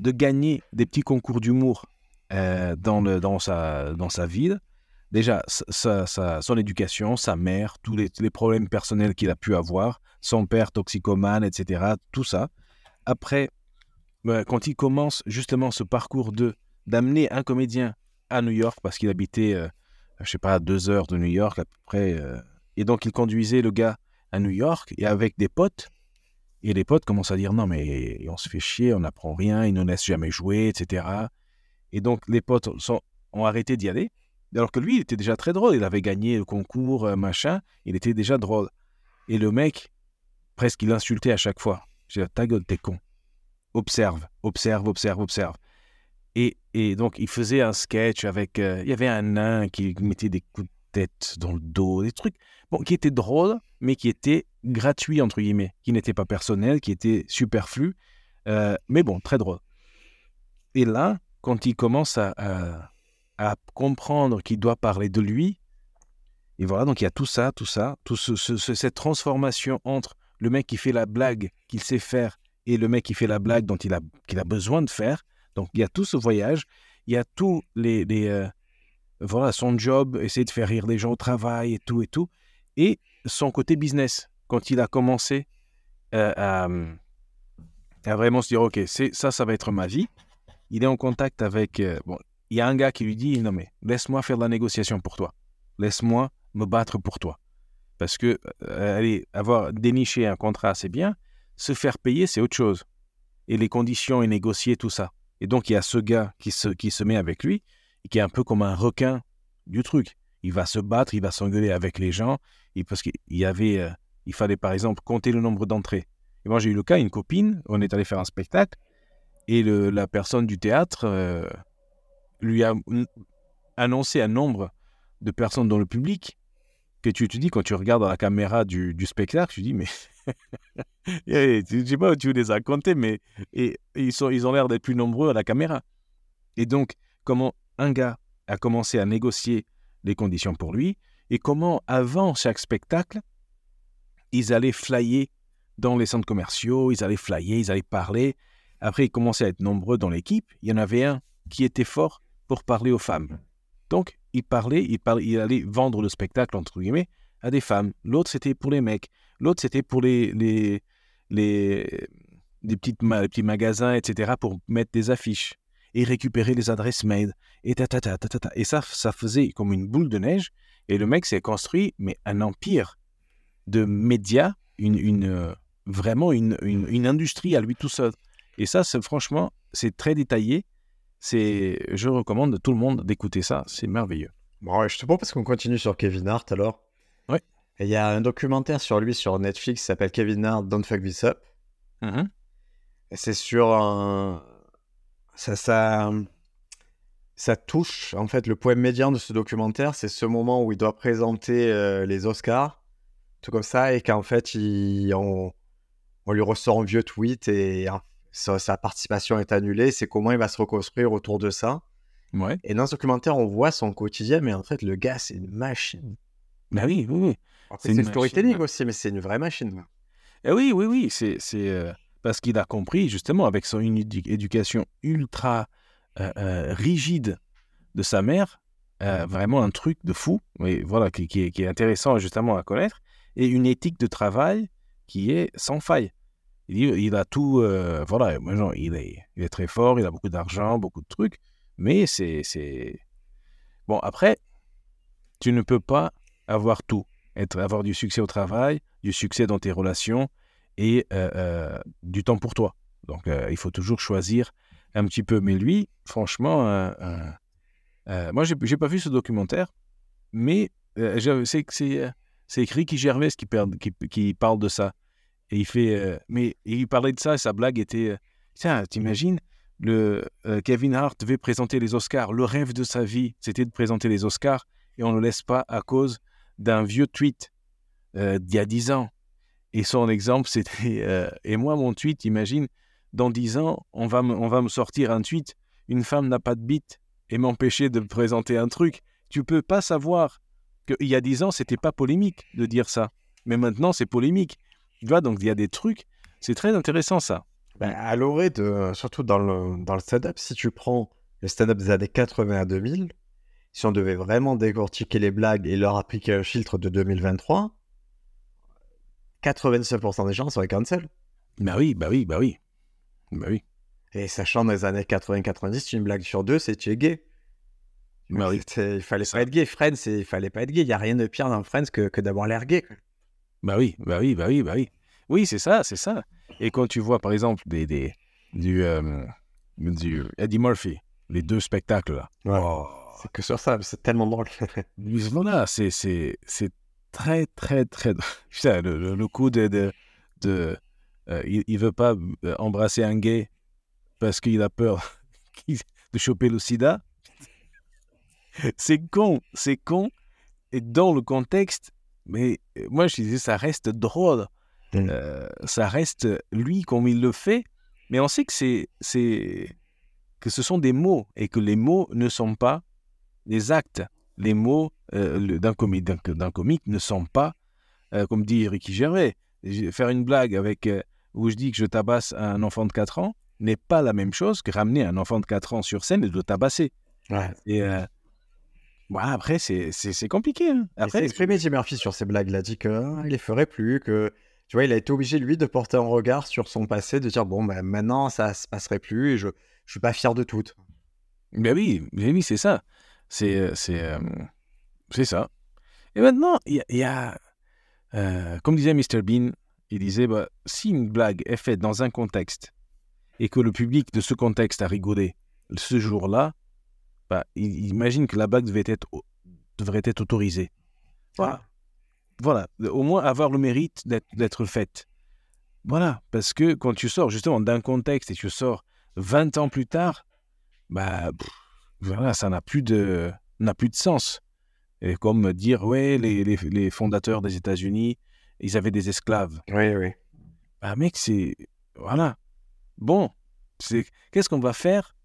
de gagner des petits concours d'humour euh, dans, dans, sa, dans sa ville. Déjà, sa, son éducation, sa mère, tous les, problèmes personnels qu'il a pu avoir, son père toxicomane, etc. Tout ça. Après, bah, quand il commence justement ce parcours de d'amener un comédien à New York parce qu'il habitait euh, je sais pas, deux heures de New York à peu près. Euh. Et donc, il conduisait le gars à New York et avec des potes. Et les potes commencent à dire non, mais on se fait chier, on n'apprend rien, ils ne nous jamais jouer, etc. Et donc, les potes sont, ont arrêté d'y aller. Alors que lui, il était déjà très drôle. Il avait gagné le concours, euh, machin. Il était déjà drôle. Et le mec, presque il insultait à chaque fois. J'ai dit, ta gueule, t'es con. Observe, observe, observe, observe. Et, et donc, il faisait un sketch avec. euh, il y avait un nain qui mettait des coups de tête dans le dos, des trucs bon, qui étaient drôles, mais qui étaient gratuits, entre guillemets, qui n'étaient pas personnels, qui étaient superflus, euh, mais bon, très drôles. Et là, quand il commence à, comprendre qu'il doit parler de lui, et voilà, donc il y a tout ça, tout ça, tout ce, ce- ce- cette transformation entre le mec qui fait la blague qu'il sait faire et le mec qui fait la blague dont il a, qu'il a besoin de faire. Donc il y a tout ce voyage, il y a tous les, euh, voilà, son job, essayer de faire rire les gens au travail et tout et tout, et son côté business quand il a commencé euh, à, à vraiment se dire ok, c'est ça, ça va être ma vie. Il est en contact avec euh, bon, il y a un gars qui lui dit non mais laisse-moi faire de la négociation pour toi, laisse-moi me battre pour toi, parce que euh, allez avoir déniché un contrat c'est bien, se faire payer c'est autre chose, et les conditions et négocier tout ça. Et donc il y a ce gars qui se qui se met avec lui et qui est un peu comme un requin du truc. Il va se battre, il va s'engueuler avec les gens, et parce qu'il y avait, euh, il fallait par exemple compter le nombre d'entrées. Et moi j'ai eu le cas, une copine, on est allé faire un spectacle, et la personne du théâtre euh, lui a annoncé un nombre de personnes dans le public que tu te dis quand tu regardes dans la caméra du, du spectacle, tu dis mais [LAUGHS] Et je sais pas où tu les as comptés, mais et ils, sont, ils ont l'air d'être plus nombreux à la caméra. Et donc, comment un gars a commencé à négocier les conditions pour lui, et comment, avant chaque spectacle, ils allaient flyer dans les centres commerciaux, ils allaient flyer, ils allaient parler. Après, ils commençaient à être nombreux dans l'équipe. Il y en avait un qui était fort pour parler aux femmes. Donc, il parlait, il, allait vendre le spectacle, entre guillemets, à des femmes. L'autre, c'était pour les mecs. L'autre, c'était pour les, les, les, les, petites petits magasins, etc., pour mettre des affiches et récupérer les adresses mail. Et, ta, ta, ta, ta, et ça, ça faisait comme une boule de neige. Et le mec s'est construit, mais un empire de médias, une, une, euh, vraiment une, une industrie à lui tout seul. Et ça, franchement, c'est très détaillé. C'est, je recommande à tout le monde d'écouter ça. C'est merveilleux. Bon, je te propose qu'on continue sur Kevin Hart alors. Et Il y a un documentaire sur lui sur Netflix qui s'appelle Kevin Hart Don't Fuck This Up. Et c'est sur un. Ça, ça, ça touche, en fait, le point médian de ce documentaire, c'est ce moment où il doit présenter euh, les Oscars, tout comme ça, et qu'en fait, il, on, on lui ressort un vieux tweet et hein, sa, sa participation est annulée. C'est comment il va se reconstruire autour de ça. Ouais. Et dans ce documentaire, on voit son quotidien, mais en fait, le gars, c'est une machine. Bah oui, oui, oui. C'est une le storytelling aussi, mais c'est une vraie machine. Eh oui, oui, oui, c'est euh, parce qu'il a compris, justement, avec son édu- éducation ultra euh, euh, rigide de sa mère, euh, vraiment un truc de fou, mais voilà, qui, qui est, qui est intéressant justement à connaître, et une éthique de travail qui est sans faille. Il, a tout, euh, voilà, genre, il est, très fort, il a beaucoup d'argent, beaucoup de trucs, mais c'est... Bon, après, tu ne peux pas avoir tout. Avoir du succès au travail, du succès dans tes relations et euh, euh, du temps pour toi. Donc, il faut toujours choisir un petit peu. Mais lui, franchement, moi, j'ai j'ai pas vu ce documentaire, mais je- c'est Gervais qui, perd- qui, qui parle de ça. Et il fait, euh, mais il parlait de ça et sa blague était, euh, tiens, t'imagines, le euh, Kevin Hart devait présenter les Oscars. Le rêve de sa vie, c'était de présenter les Oscars et on ne le laisse pas à cause d'un vieux tweet d'il y a 10 ans. Et son exemple, [LAUGHS] c'était Et moi, mon tweet, imagine, dans 10 ans, on va, on va me sortir un tweet Une femme n'a pas de bite et m'empêcher de présenter un truc. Tu peux pas savoir qu'il y a 10 ans, c'était pas polémique de dire ça. Mais maintenant, c'est polémique. Tu vois, donc il y a des trucs. C'est très intéressant, ça. Ben, à l'orée de, surtout dans le, dans le stand-up, si tu prends le stand-up des années 80 à 2000, si on devait vraiment décortiquer les blagues et leur appliquer un filtre de 2023, 87% des gens seraient cancel. Bah oui, bah oui, bah oui. Bah oui. Et sachant dans les années 80-90, une blague sur deux, c'est tu es gay. Bah oui. Il fallait pas être gay. Friends, il fallait pas être gay. Il n'y a rien de pire dans Friends que, que d'avoir l'air gay. Bah oui, bah oui, bah oui, bah oui. Oui, c'est ça, c'est ça. Et quand tu vois, par exemple, des, des, du, euh, du Eddie Murphy, les deux spectacles là. Ouais. Oh, C'est que sur ça, c'est tellement drôle. [LAUGHS] voilà, c'est, c'est, c'est très, très, très. Putain, [LAUGHS] le, le, le coup de, de, de. euh, il, il veut pas euh, embrasser un gay parce qu'il a peur [LAUGHS] de choper le sida. c'est con, c'est con. Et dans le contexte, mais euh, moi je disais, ça reste drôle. Euh, ça reste lui comme il le fait, mais on sait que c'est, c'est que ce sont des mots et que les mots ne sont pas des actes. Les mots euh, le- d'un, comi- d'un, d'un comique ne sont pas, euh, comme dit Ricky Gervais, faire une blague avec euh, où je dis que je tabasse un enfant de 4 ans n'est pas la même chose que ramener un enfant de 4 ans sur scène et de le tabasser. Ouais. Et euh, voilà, après, c'est, c'est, c'est compliqué. hein. Il s'est Après, exprimé Jim Murphy sur ces blagues. Il a dit qu'il les ferait plus, que tu vois, il a été obligé lui de porter un regard sur son passé, de dire bon, ben maintenant ça se passerait plus et je je suis pas fier de tout. Ben oui, ben oui, c'est ça. C'est, euh, c'est, euh, c'est ça. Et maintenant, il y a, il y a, euh, comme disait Mr Bean, il disait, bah, si une blague est faite dans un contexte et que le public de ce contexte a rigolé ce jour-là, bah, il, imagine que la blague devait être, devrait être autorisée. Voilà. Voilà. Au moins avoir le mérite d'être, d'être faite. Voilà. Parce que quand tu sors justement d'un contexte et tu sors 20 ans plus tard, bah, pff, voilà, ça n'a plus de, n'a plus de sens. Et comme dire, ouais, les, les, les fondateurs des États-Unis, ils avaient des esclaves. Oui, oui. Bah, mec, c'est. Voilà. Bon, c'est qu'est-ce qu'on va faire?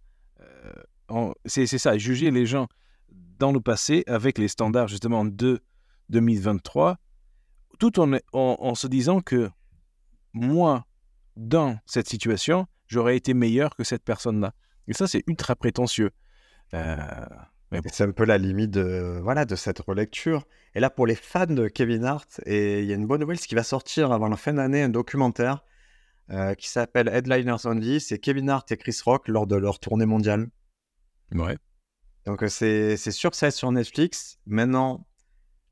C'est ça, juger les gens dans le passé avec les standards justement de 2023, tout en, en, en se disant que moi, dans cette situation, j'aurais été meilleur que cette personne-là. Et ça, c'est ultra prétentieux. Euh, C'est un peu la limite de, voilà, de cette relecture. Et là, pour les fans de Kevin Hart, et il y a une bonne nouvelle, c'est qu'il va sortir avant la fin d'année un documentaire euh, qui s'appelle Headliners Only. C'est Kevin Hart et Chris Rock lors de leur tournée mondiale. Ouais. Donc euh, c'est sûr que ça sur Netflix. Maintenant,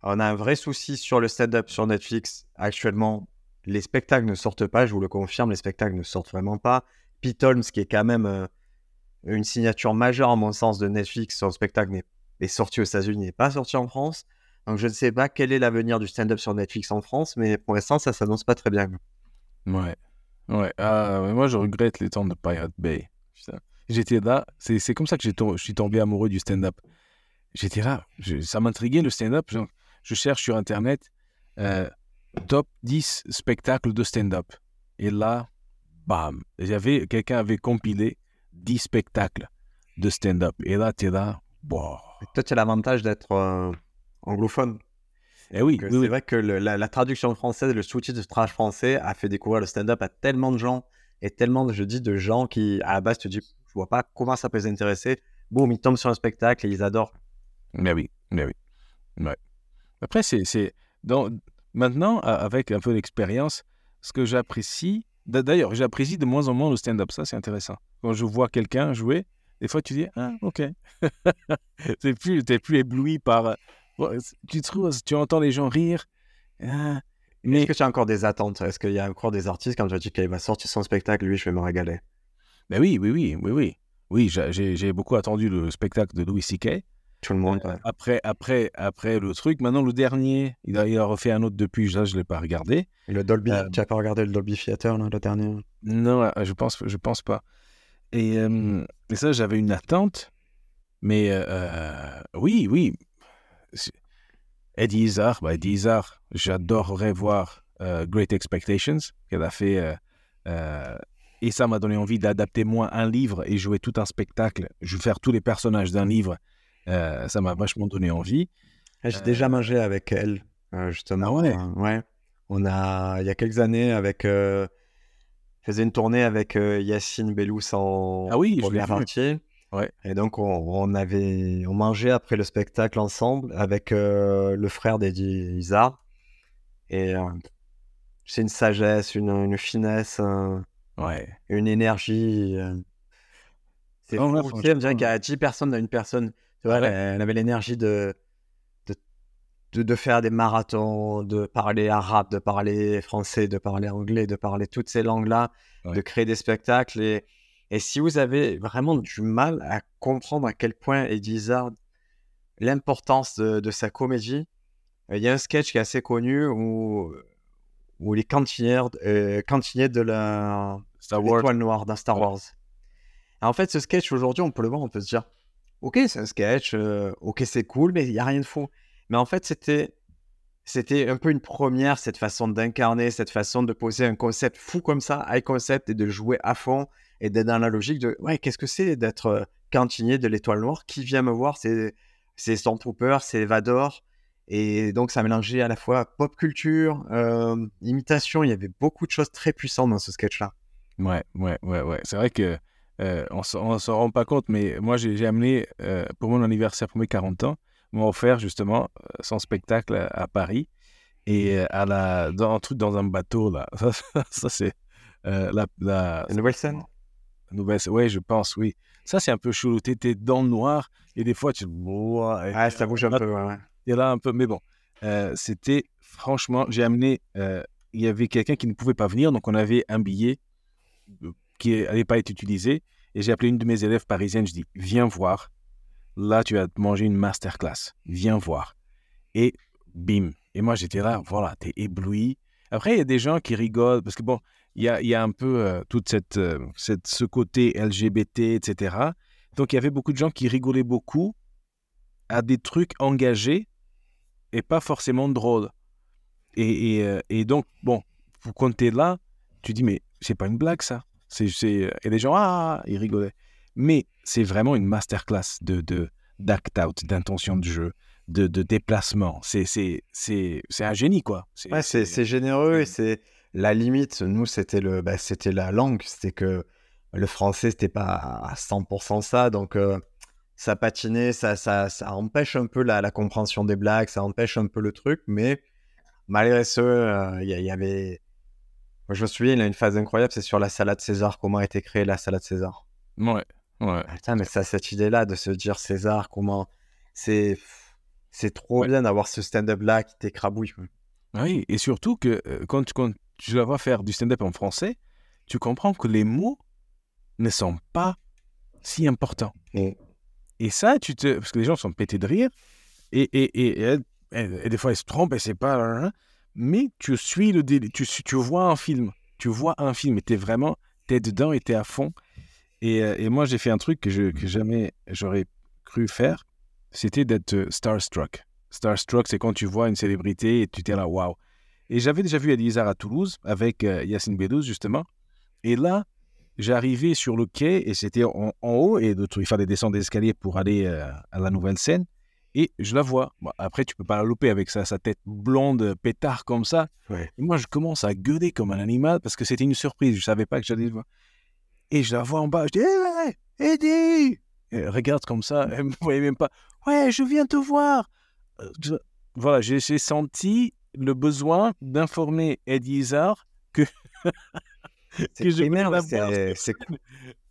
on a un vrai souci sur le stand-up sur Netflix. Actuellement, les spectacles ne sortent pas, je vous le confirme, les spectacles ne sortent vraiment pas. Pete Holmes, qui est quand même euh, une signature majeure, à mon sens, de Netflix, son spectacle est sorti aux États-Unis, n'est pas sorti en France. Donc je ne sais pas quel est l'avenir du stand-up sur Netflix en France, mais pour l'instant, ça s'annonce pas très bien. Ouais. Ouais. Ah, moi, je regrette les temps de Pirate Bay. J'étais là, c'est comme ça que je suis tombé amoureux du stand-up. J'étais là, je- ça m'intriguait le stand-up. Je, je cherche sur Internet euh, top 10 spectacles de stand-up. Et là, bam, quelqu'un avait compilé 10 spectacles de stand-up. Et là, tu es là, wow. Et toi, tu as l'avantage d'être euh, anglophone. Eh oui, c'est oui. vrai que le- la, la traduction française, le sous-titrage français a fait découvrir le stand-up à tellement de gens et tellement, je dis, de gens qui, à la base, te disent, je vois pas comment ça peut les intéresser. Boum, ils tombent sur un spectacle et ils adorent. Mais oui, mais oui. Ouais. Après, c'est, c'est dans, maintenant, avec un peu d'expérience, ce que j'apprécie, d'a- d'ailleurs, j'apprécie de moins en moins le stand-up, ça c'est intéressant. Quand je vois quelqu'un jouer, des fois tu dis, ah, ok. [LAUGHS] t'es plus, t'es plus ébloui par. euh, tu, trouves, tu entends les gens rire. ah, mais Est-ce que tu as encore des attentes? Est-ce qu'il y a encore des artistes, quand tu as dit qu'il va sortir son spectacle, lui, je vais me régaler? Mais oui, oui, oui, oui, oui. Oui, j'ai, beaucoup attendu le spectacle de Louis C.K. Tout le monde. Euh, ouais. Après, après, après le truc, maintenant le dernier, il a, il a refait un autre depuis, ça je ne l'ai pas regardé. Et Le Dolby, euh, tu n'as pas regardé le Dolby Theater, là, le dernier? Non, euh, je pense, je pense pas. Et, euh, et ça, j'avais une attente. Mais euh, oui, oui. Eddie Izzard, bah, Eddie Izzard, j'adorerais voir Great Expectations qu'elle a fait. Euh, euh, et ça m'a donné envie d'adapter moi un livre et jouer tout un spectacle. Je vais faire tous les personnages d'un livre. Euh, ça m'a vachement donné envie. Ah, J'ai déjà mangé avec elle, euh, justement. Ah ouais? Euh, ouais. On a, il y a quelques années, avec. Euh, je faisais une tournée avec euh, Yacine Bellous en Ah oui, je l'ai. Ouais. Et donc, on, on avait, on mangeait après le spectacle ensemble avec euh, le frère d'Eddie Izzard. Et euh, c'est une sagesse, une, une finesse, un- Ouais. une énergie. euh, C'est. Tu sais, on dirait qu'il y a 10 personnes dans une personne. Tu vois, Ouais. elle, elle avait l'énergie de, de, de, de faire des marathons, de parler arabe, de parler français, de parler anglais, de parler toutes ces langues-là, Ouais. de créer des spectacles. Et, et si vous avez vraiment du mal à comprendre à quel point Eddie Izzard, l'importance de, de sa comédie, euh, il y a un sketch qui est assez connu où, où les cantinières, euh, cantiniers de la Star Wars. l'étoile noire dans Star. Wars. Et en fait, ce sketch aujourd'hui, on peut le voir, on peut se dire, ok, c'est un sketch, euh, ok, c'est cool, mais il y a rien de fou. Mais en fait, c'était c'était un peu une première cette façon d'incarner, cette façon de poser un concept fou comme ça, high concept, et de jouer à fond et d'être dans la logique de ouais, qu'est-ce que c'est d'être euh, cantinier de l'étoile noire Qui vient me voir C'est c'est Stormtrooper, c'est Vador. Et donc, ça mélangeait à la fois pop culture, euh, imitation. Il y avait beaucoup de choses très puissantes dans ce sketch-là. Ouais, ouais, ouais, ouais. C'est vrai que euh, on s'en on s'en rend pas compte, mais moi j'ai amené euh, pour mon anniversaire, pour mes 40 ans, on m'a offert justement euh, son spectacle à, à Paris et euh, à la dans un truc dans un bateau là. Ça, [LAUGHS] ça, ça, c'est la, la nouvelle scène? Nouvelle. Ouais, je pense, oui. Ça c'est un peu chelou. T'étais dans le noir et des fois tu ouais, Ah, ça bouge un peu, ouais, et là un peu, mais bon, c'était franchement, j'ai amené, il y avait quelqu'un qui ne pouvait pas venir, donc on avait un billet qui n'avait pas été utilisé, et j'ai appelé une de mes élèves parisiennes, je dis, viens voir, là tu vas te manger une masterclass, viens voir. Et bim, et moi j'étais là, voilà, t'es ébloui. Après, il y a des gens qui rigolent, parce que bon, il y a, y a un peu euh, toute cette, euh, cette, ce côté LGBT, etc. Donc il y avait beaucoup de gens qui rigolaient beaucoup à des trucs engagés et pas forcément drôles. Et, et, euh, et donc, bon, vous comptez là, tu dis, mais c'est pas une blague ça. C'est, c'est... Et les gens, ah, ils rigolaient. Mais c'est vraiment une masterclass de, de, d'act-out, d'intention de jeu, de, de déplacement. C'est, c'est, c'est, c'est un génie, quoi. C'est, Ouais, c'est c'est généreux et c'est la limite. Nous, c'était le, bah, c'était la langue. C'était que le français, c'était pas à 100% ça. Donc, euh, ça patinait, ça, ça, ça empêche un peu la, la compréhension des blagues, ça empêche un peu le truc. Mais malgré ce, euh, y, il y avait. Moi, je me souviens, il y a une phase incroyable, c'est sur la salade César. Comment a été créée la salade César? Ouais, ouais. Ah, Putain, mais ça, cette idée-là de se dire César, comment. C'est. C'est trop Ouais. bien d'avoir ce stand-up-là qui t'écrabouille. Ah Oui, et surtout que euh, quand, tu- quand tu la vois faire du stand-up en français, tu comprends que les mots ne sont pas si importants. Et- Et ça, tu te... parce que les gens sont pétés de rire, et, et, et, et des fois ils se trompent, et c'est pas... hein, Mais tu suis le délire, tu, tu vois un film, tu vois un film, et t'es vraiment, t'es dedans et t'es à fond. Et, euh, et moi, j'ai fait un truc que, je, que jamais j'aurais cru faire, c'était d'être euh, starstruck. Starstruck, c'est quand tu vois une célébrité et tu t'es là, waouh. Et j'avais déjà vu Elie Isar à Toulouse avec euh, Yacine Beddouz, justement. Et là, j'arrivais sur le quai et c'était en, en haut et il fallait descendre des escaliers pour aller à la nouvelle scène. Et je la vois. Bon, après, tu peux pas la louper avec sa, sa tête blonde, pétard comme ça. Ouais. Et moi, je commence à gueuler comme un animal parce que c'était une surprise. Je savais pas que j'allais le voir. Et je la vois en bas. Je dis, hé, hey, Eddie Et Elle regarde comme ça. Elle me voyait même pas. Ouais, je viens te voir. Euh, je- Voilà, j'ai senti le besoin d'informer Eddie Izzard que, [LAUGHS] que je c'est-.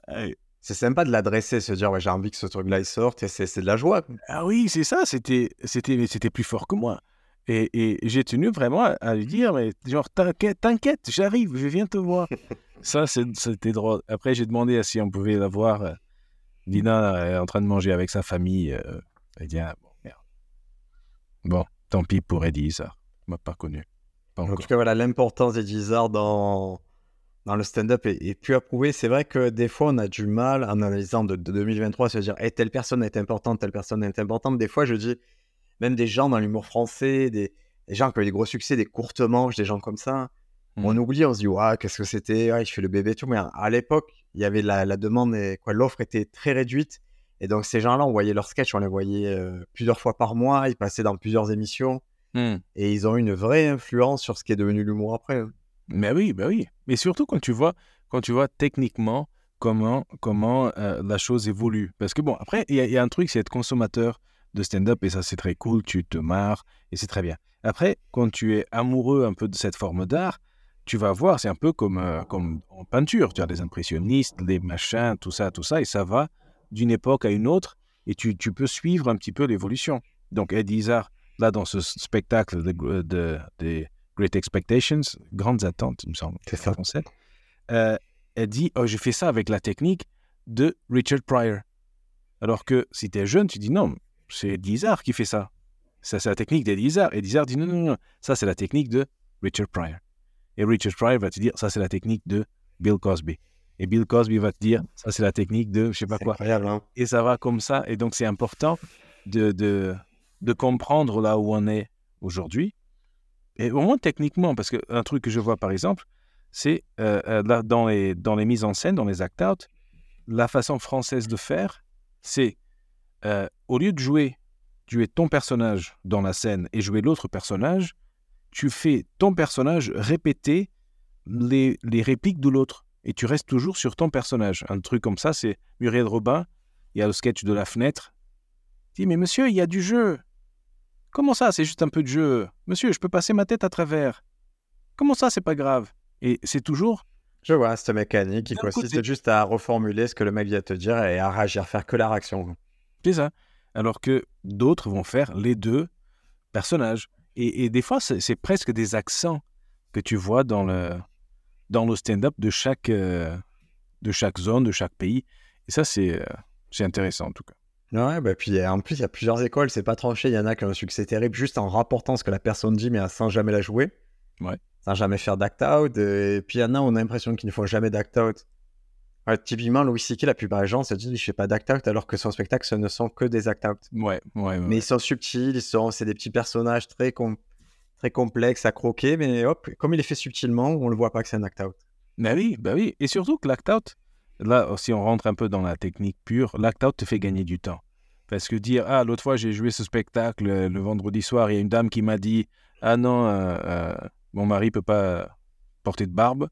[LAUGHS] c'est sympa de l'adresser, se dire ouais, j'ai envie que ce truc-là il sorte, et c'est c'est de la joie. Ah oui, c'est ça, c'était, c'était, plus fort que moi. Et, et j'ai tenu vraiment à, lui dire, mais genre, t'inquiète, t'inquiète, j'arrive, je viens te voir. [LAUGHS] ça, c'était drôle. Après, j'ai demandé si on pouvait la voir. euh, Dina elle est en train de manger avec sa famille. euh, elle dit, ah, bon, merde. Bon, tant pis pour Eddie, ça. M'a pas connu. Pas En tout cas, voilà, l'importance Izzard dans, dans le stand-up est, est plus approuvée. C'est vrai que des fois, on a du mal, en analysant de, de 2023, à se dire hey, telle personne est importante, telle personne est importante. Des fois, je dis, même des gens dans l'humour français, des, des gens qui ont eu des gros succès, des courtes manches, des gens comme ça, Mhm. on oublie, on se dit, ouais, qu'est-ce que c'était? Ouais, Je fais le bébé et tout. Mais à, l'époque, il y avait la, la demande, et quoi, l'offre était très réduite. Et donc, ces gens-là, on voyait leurs sketchs, on les voyait euh, plusieurs fois par mois, ils passaient dans plusieurs émissions. Hmm. Et ils ont eu une vraie influence sur ce qui est devenu l'humour après. hein. Mais oui, bah oui. Mais surtout quand tu vois, quand tu vois techniquement comment, comment euh, la chose évolue. Parce que bon, après, il y, a- un truc, c'est être consommateur de stand-up et ça, c'est très cool, tu te marres et c'est très bien. Après, quand tu es amoureux un peu de cette forme d'art, tu vas voir, c'est un peu comme, euh, comme en peinture. Tu as des impressionnistes, des machins, tout ça, tout ça, et ça va d'une époque à une autre et tu, tu peux suivre un petit peu l'évolution. Donc, Eddie Izzard, là, dans ce spectacle de, de, Great Expectations, grandes attentes, il me semble, C'est ça. français, euh, elle dit Oh, j'ai fait ça avec la technique de Richard Pryor. Alors que si tu es jeune, tu dis non, c'est Eddie Izzard qui fait ça. Ça, c'est la technique d'Eddie Izzard. Eddie Izzard dit non, non, non, ça, c'est la technique de Richard Pryor. Et Richard Pryor va te dire, ça c'est la technique de Bill Cosby. Et Bill Cosby va te dire, ça c'est la technique de je sais pas quoi. Incroyable, hein Et ça va comme ça. Et donc c'est important de, de, de comprendre là où on est aujourd'hui. Et au moins techniquement, parce qu'un truc que je vois par exemple, c'est euh, euh, dans, les, dans les mises en scène, dans les act-out, la façon française de faire, c'est euh, au lieu de jouer, jouer ton personnage dans la scène et jouer l'autre personnage, tu fais ton personnage répéter les, les répliques de l'autre. Et tu restes toujours sur ton personnage. Un truc comme ça, c'est Muriel Robin, il y a le sketch de la fenêtre. Il dit, mais monsieur, il y a du jeu. Comment ça, c'est juste un peu de jeu? Monsieur, je peux passer ma tête à travers. Comment ça, c'est pas grave? Et c'est toujours? Je vois cette mécanique qui consiste juste à reformuler ce que le mec vient te dire et à réagir, faire que la réaction. C'est ça. Alors que d'autres vont faire les deux personnages. Et, et des fois, c'est presque des accents que tu vois dans le, dans le stand-up de chaque, euh, de chaque zone, de chaque pays. Et ça, c'est euh, c'est intéressant en tout cas. Ouais, bah puis euh, en plus, il y a plusieurs écoles, c'est pas tranché. Il y en a qui ont un succès terrible juste en rapportant ce que la personne dit, mais sans jamais la jouer. Ouais. Sans jamais faire d'act-out. Et puis il y en a, on a l'impression qu'ils ne font jamais d'act-out. Ouais, typiquement, Louis C.K., la plupart des gens se disent, je fais pas d'act-out, alors que son spectacle, ce ne sont que des act-out. Ouais, ouais, ouais. Mais ils sont subtils, ils sont, c'est des petits personnages très, com- très complexes à croquer, mais hop, comme il est fait subtilement, on le voit pas que c'est un act-out. Bah oui, bah oui. Et surtout que l'act-out, là, si on rentre un peu dans la technique pure, l'act-out te fait gagner du temps. Parce que dire, ah, l'autre fois, j'ai joué ce spectacle euh, le vendredi soir, il y a une dame qui m'a dit, ah non, euh, euh, mon mari peut pas porter de barbe.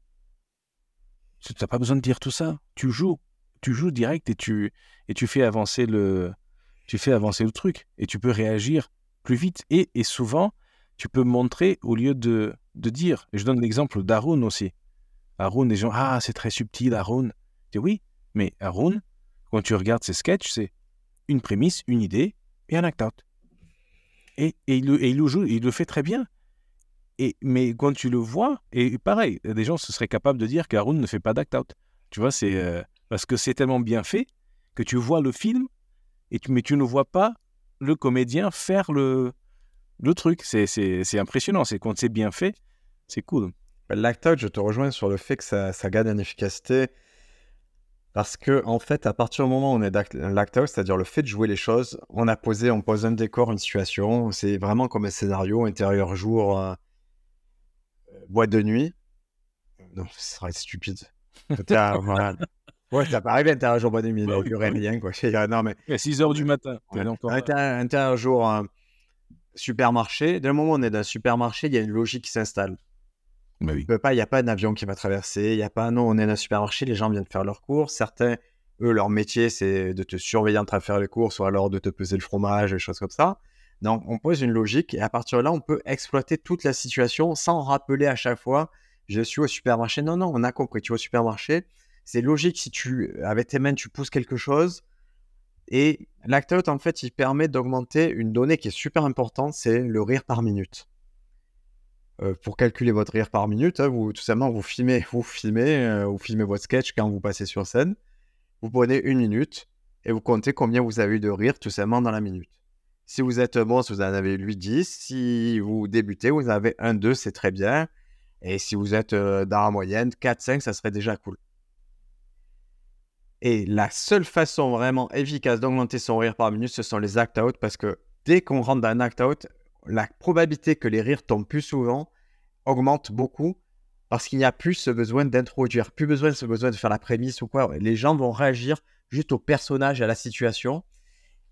Tu n'as pas besoin de dire tout ça. Tu joues. Tu joues direct et tu, et tu fais avancer le, tu fais avancer le truc. Et tu peux réagir plus vite. Et, et souvent, tu peux montrer au lieu de, de dire. Je donne l'exemple d'Arun aussi. Haroun, les gens, ah, c'est très subtil, Haroun. Oui, mais Haroun, quand tu regardes ses sketchs, c'est une prémisse, une idée et un act-out. Et, et, il, le- joue, il le fait très bien. Et, mais quand tu le vois, et pareil, des gens se seraient capables de dire qu'Haroun ne fait pas d'act-out. Tu vois, c'est euh, parce que c'est tellement bien fait que tu vois le film, et mais tu ne vois pas le comédien faire le, le truc. C'est impressionnant. C'est quand c'est bien fait, c'est cool. L'act-out, je te rejoins sur le fait que ça, ça gagne en efficacité. Parce que, en fait, à partir du moment où on est l'act-out, c'est-à-dire le fait de jouer les choses, on a posé, on pose un décor, une situation. C'est vraiment comme un scénario, intérieur jour, euh, euh, boîte de nuit. Non, ce serait stupide. [LAUGHS] Voilà. Ouais, ça peut arriver intérieur jour, boîte de nuit, Bah il n'y aurait rien, quoi. [LAUGHS] Non, mais À 6 heures du matin. Ouais. encore intérieur jour, euh, supermarché. Dès le moment où on est dans un supermarché, il y a une logique qui s'installe. Bah il n'y a pas d'avion qui va traverser, il n'y a pas, non, on est dans un supermarché, les gens viennent faire leurs courses. Certains, eux, leur métier, c'est de te surveiller en train de faire les courses ou alors de te peser le fromage, des choses comme ça. Donc, on pose une logique et à partir de là, on peut exploiter toute la situation sans rappeler à chaque fois, je suis au supermarché. Non, non, on a compris, tu es au supermarché. C'est logique si tu, avec tes mains, tu pousses quelque chose. Et l'act-out, en fait, il permet d'augmenter une donnée qui est super importante, c'est le rire par minute. Euh, pour calculer votre rire par minute, hein, vous, tout simplement, vous filmez, vous filmez, euh, vous filmez votre sketch quand vous passez sur scène. Vous prenez une minute et vous comptez combien vous avez eu de rire tout simplement dans la minute. Si vous êtes bon, vous en avez 8-10. Si vous débutez, vous en avez 1-2, c'est très bien. Et si vous êtes euh, dans la moyenne, 4-5, ça serait déjà cool. Et la seule façon vraiment efficace d'augmenter son rire par minute, ce sont les act-out, parce que dès qu'on rentre dans un act-out, la probabilité que les rires tombent plus souvent augmente beaucoup, parce qu'il n'y a plus ce besoin d'introduire, plus besoin de ce besoin de faire la prémisse ou quoi. Les gens vont réagir juste au personnage et à la situation.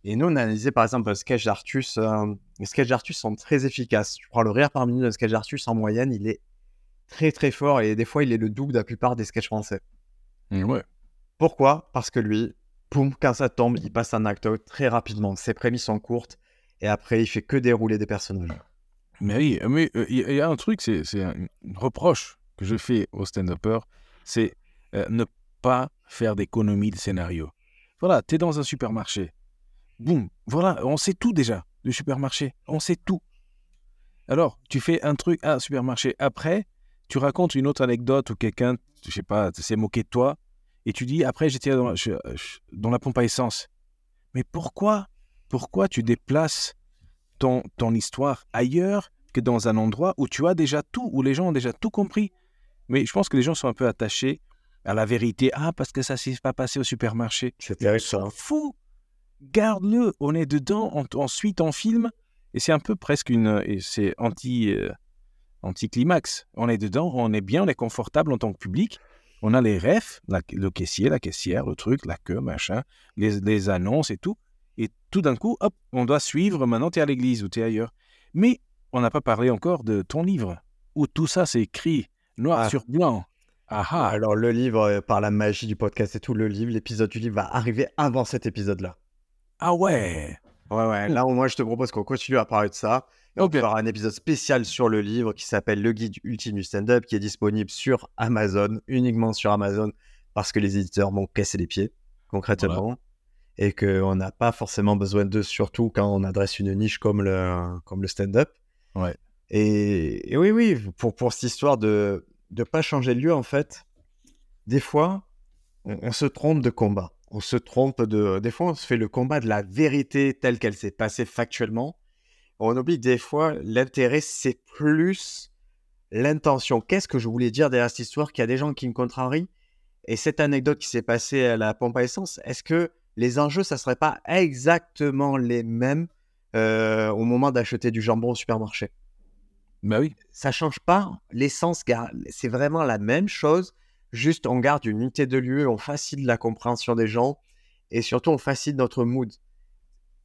Et nous, on a analysé par exemple un sketch d'Artus. euh, les sketchs d'Artus sont très efficaces. Tu prends le rire par minute d'un sketch d'Artus en moyenne, il est très très fort et des fois il est le double de la plupart des sketchs français. Ouais. Pourquoi? Parce que lui, poum, quand ça tombe, il passe en act-out très rapidement. Ses prémices sont courtes et après il fait que dérouler des personnages. Mais oui, mais euh, il y, a un truc, c'est c'est un un reproche que je fais aux stand-uppers, c'est euh, ne pas faire d'économie de scénario. Voilà, tu es dans un supermarché. Boum, voilà, on sait tout déjà du supermarché. On sait tout. Alors, tu fais un truc à un supermarché. Après, tu racontes une autre anecdote où quelqu'un, je sais pas, s'est moqué de toi. Et tu dis, après, j'étais dans, dans la pompe à essence. Mais pourquoi Pourquoi tu déplaces ton, ton histoire ailleurs que dans un endroit où tu as déjà tout, où les gens ont déjà tout compris? Mais je pense que les gens sont un peu attachés à la vérité. Ah, parce que ça s'est pas passé au supermarché. C'est. S'en fout. Garde-le. On est dedans. On, ensuite, on filme. Et c'est un peu presque une. C'est anti. euh, anti-climax. On est dedans, on est bien, on est confortable en tant que public. On a les refs, la- le caissier, la caissière, le truc, la queue, machin, les, les annonces et tout. Et tout d'un coup, hop, on doit suivre. Maintenant, tu es à l'église ou tu es ailleurs. Mais on n'a pas parlé encore de ton livre, où tout ça, c'est écrit noir Ah. sur blanc. Ah ah. Alors, le livre, euh, par la magie du podcast et tout, le livre, l'épisode du livre va arriver avant cet épisode-là. Ah ouais. Ouais, ouais. Là, moi, je te propose qu'on continue à parler de ça. Et Ok. On fera un épisode spécial sur le livre qui s'appelle Le guide ultime du stand-up, qui est disponible sur Amazon, uniquement sur Amazon, parce que les éditeurs m'ont cassé les pieds, concrètement. Et qu'on n'a pas forcément besoin d'eux, surtout quand on adresse une niche comme le, comme le stand-up. Ouais. Et, et oui, oui, pour, pour cette histoire de ne pas changer de lieu, en fait, des fois, on, on se trompe de combat. On se trompe de. Des fois, on se fait le combat de la vérité telle qu'elle s'est passée factuellement. On oublie que des fois, l'intérêt, c'est plus l'intention. Qu'est-ce que je voulais dire derrière cette histoire? Qu'il y a des gens qui me contrarient. Et cette anecdote qui s'est passée à la pompe à essence, est-ce que les enjeux, ça serait pas exactement les mêmes euh, au moment d'acheter du jambon au supermarché Bah oui. ça change pas. L'essence, c'est vraiment la même chose. Juste, on garde une unité de lieu, on facilite la compréhension des gens et surtout, on facilite notre mood.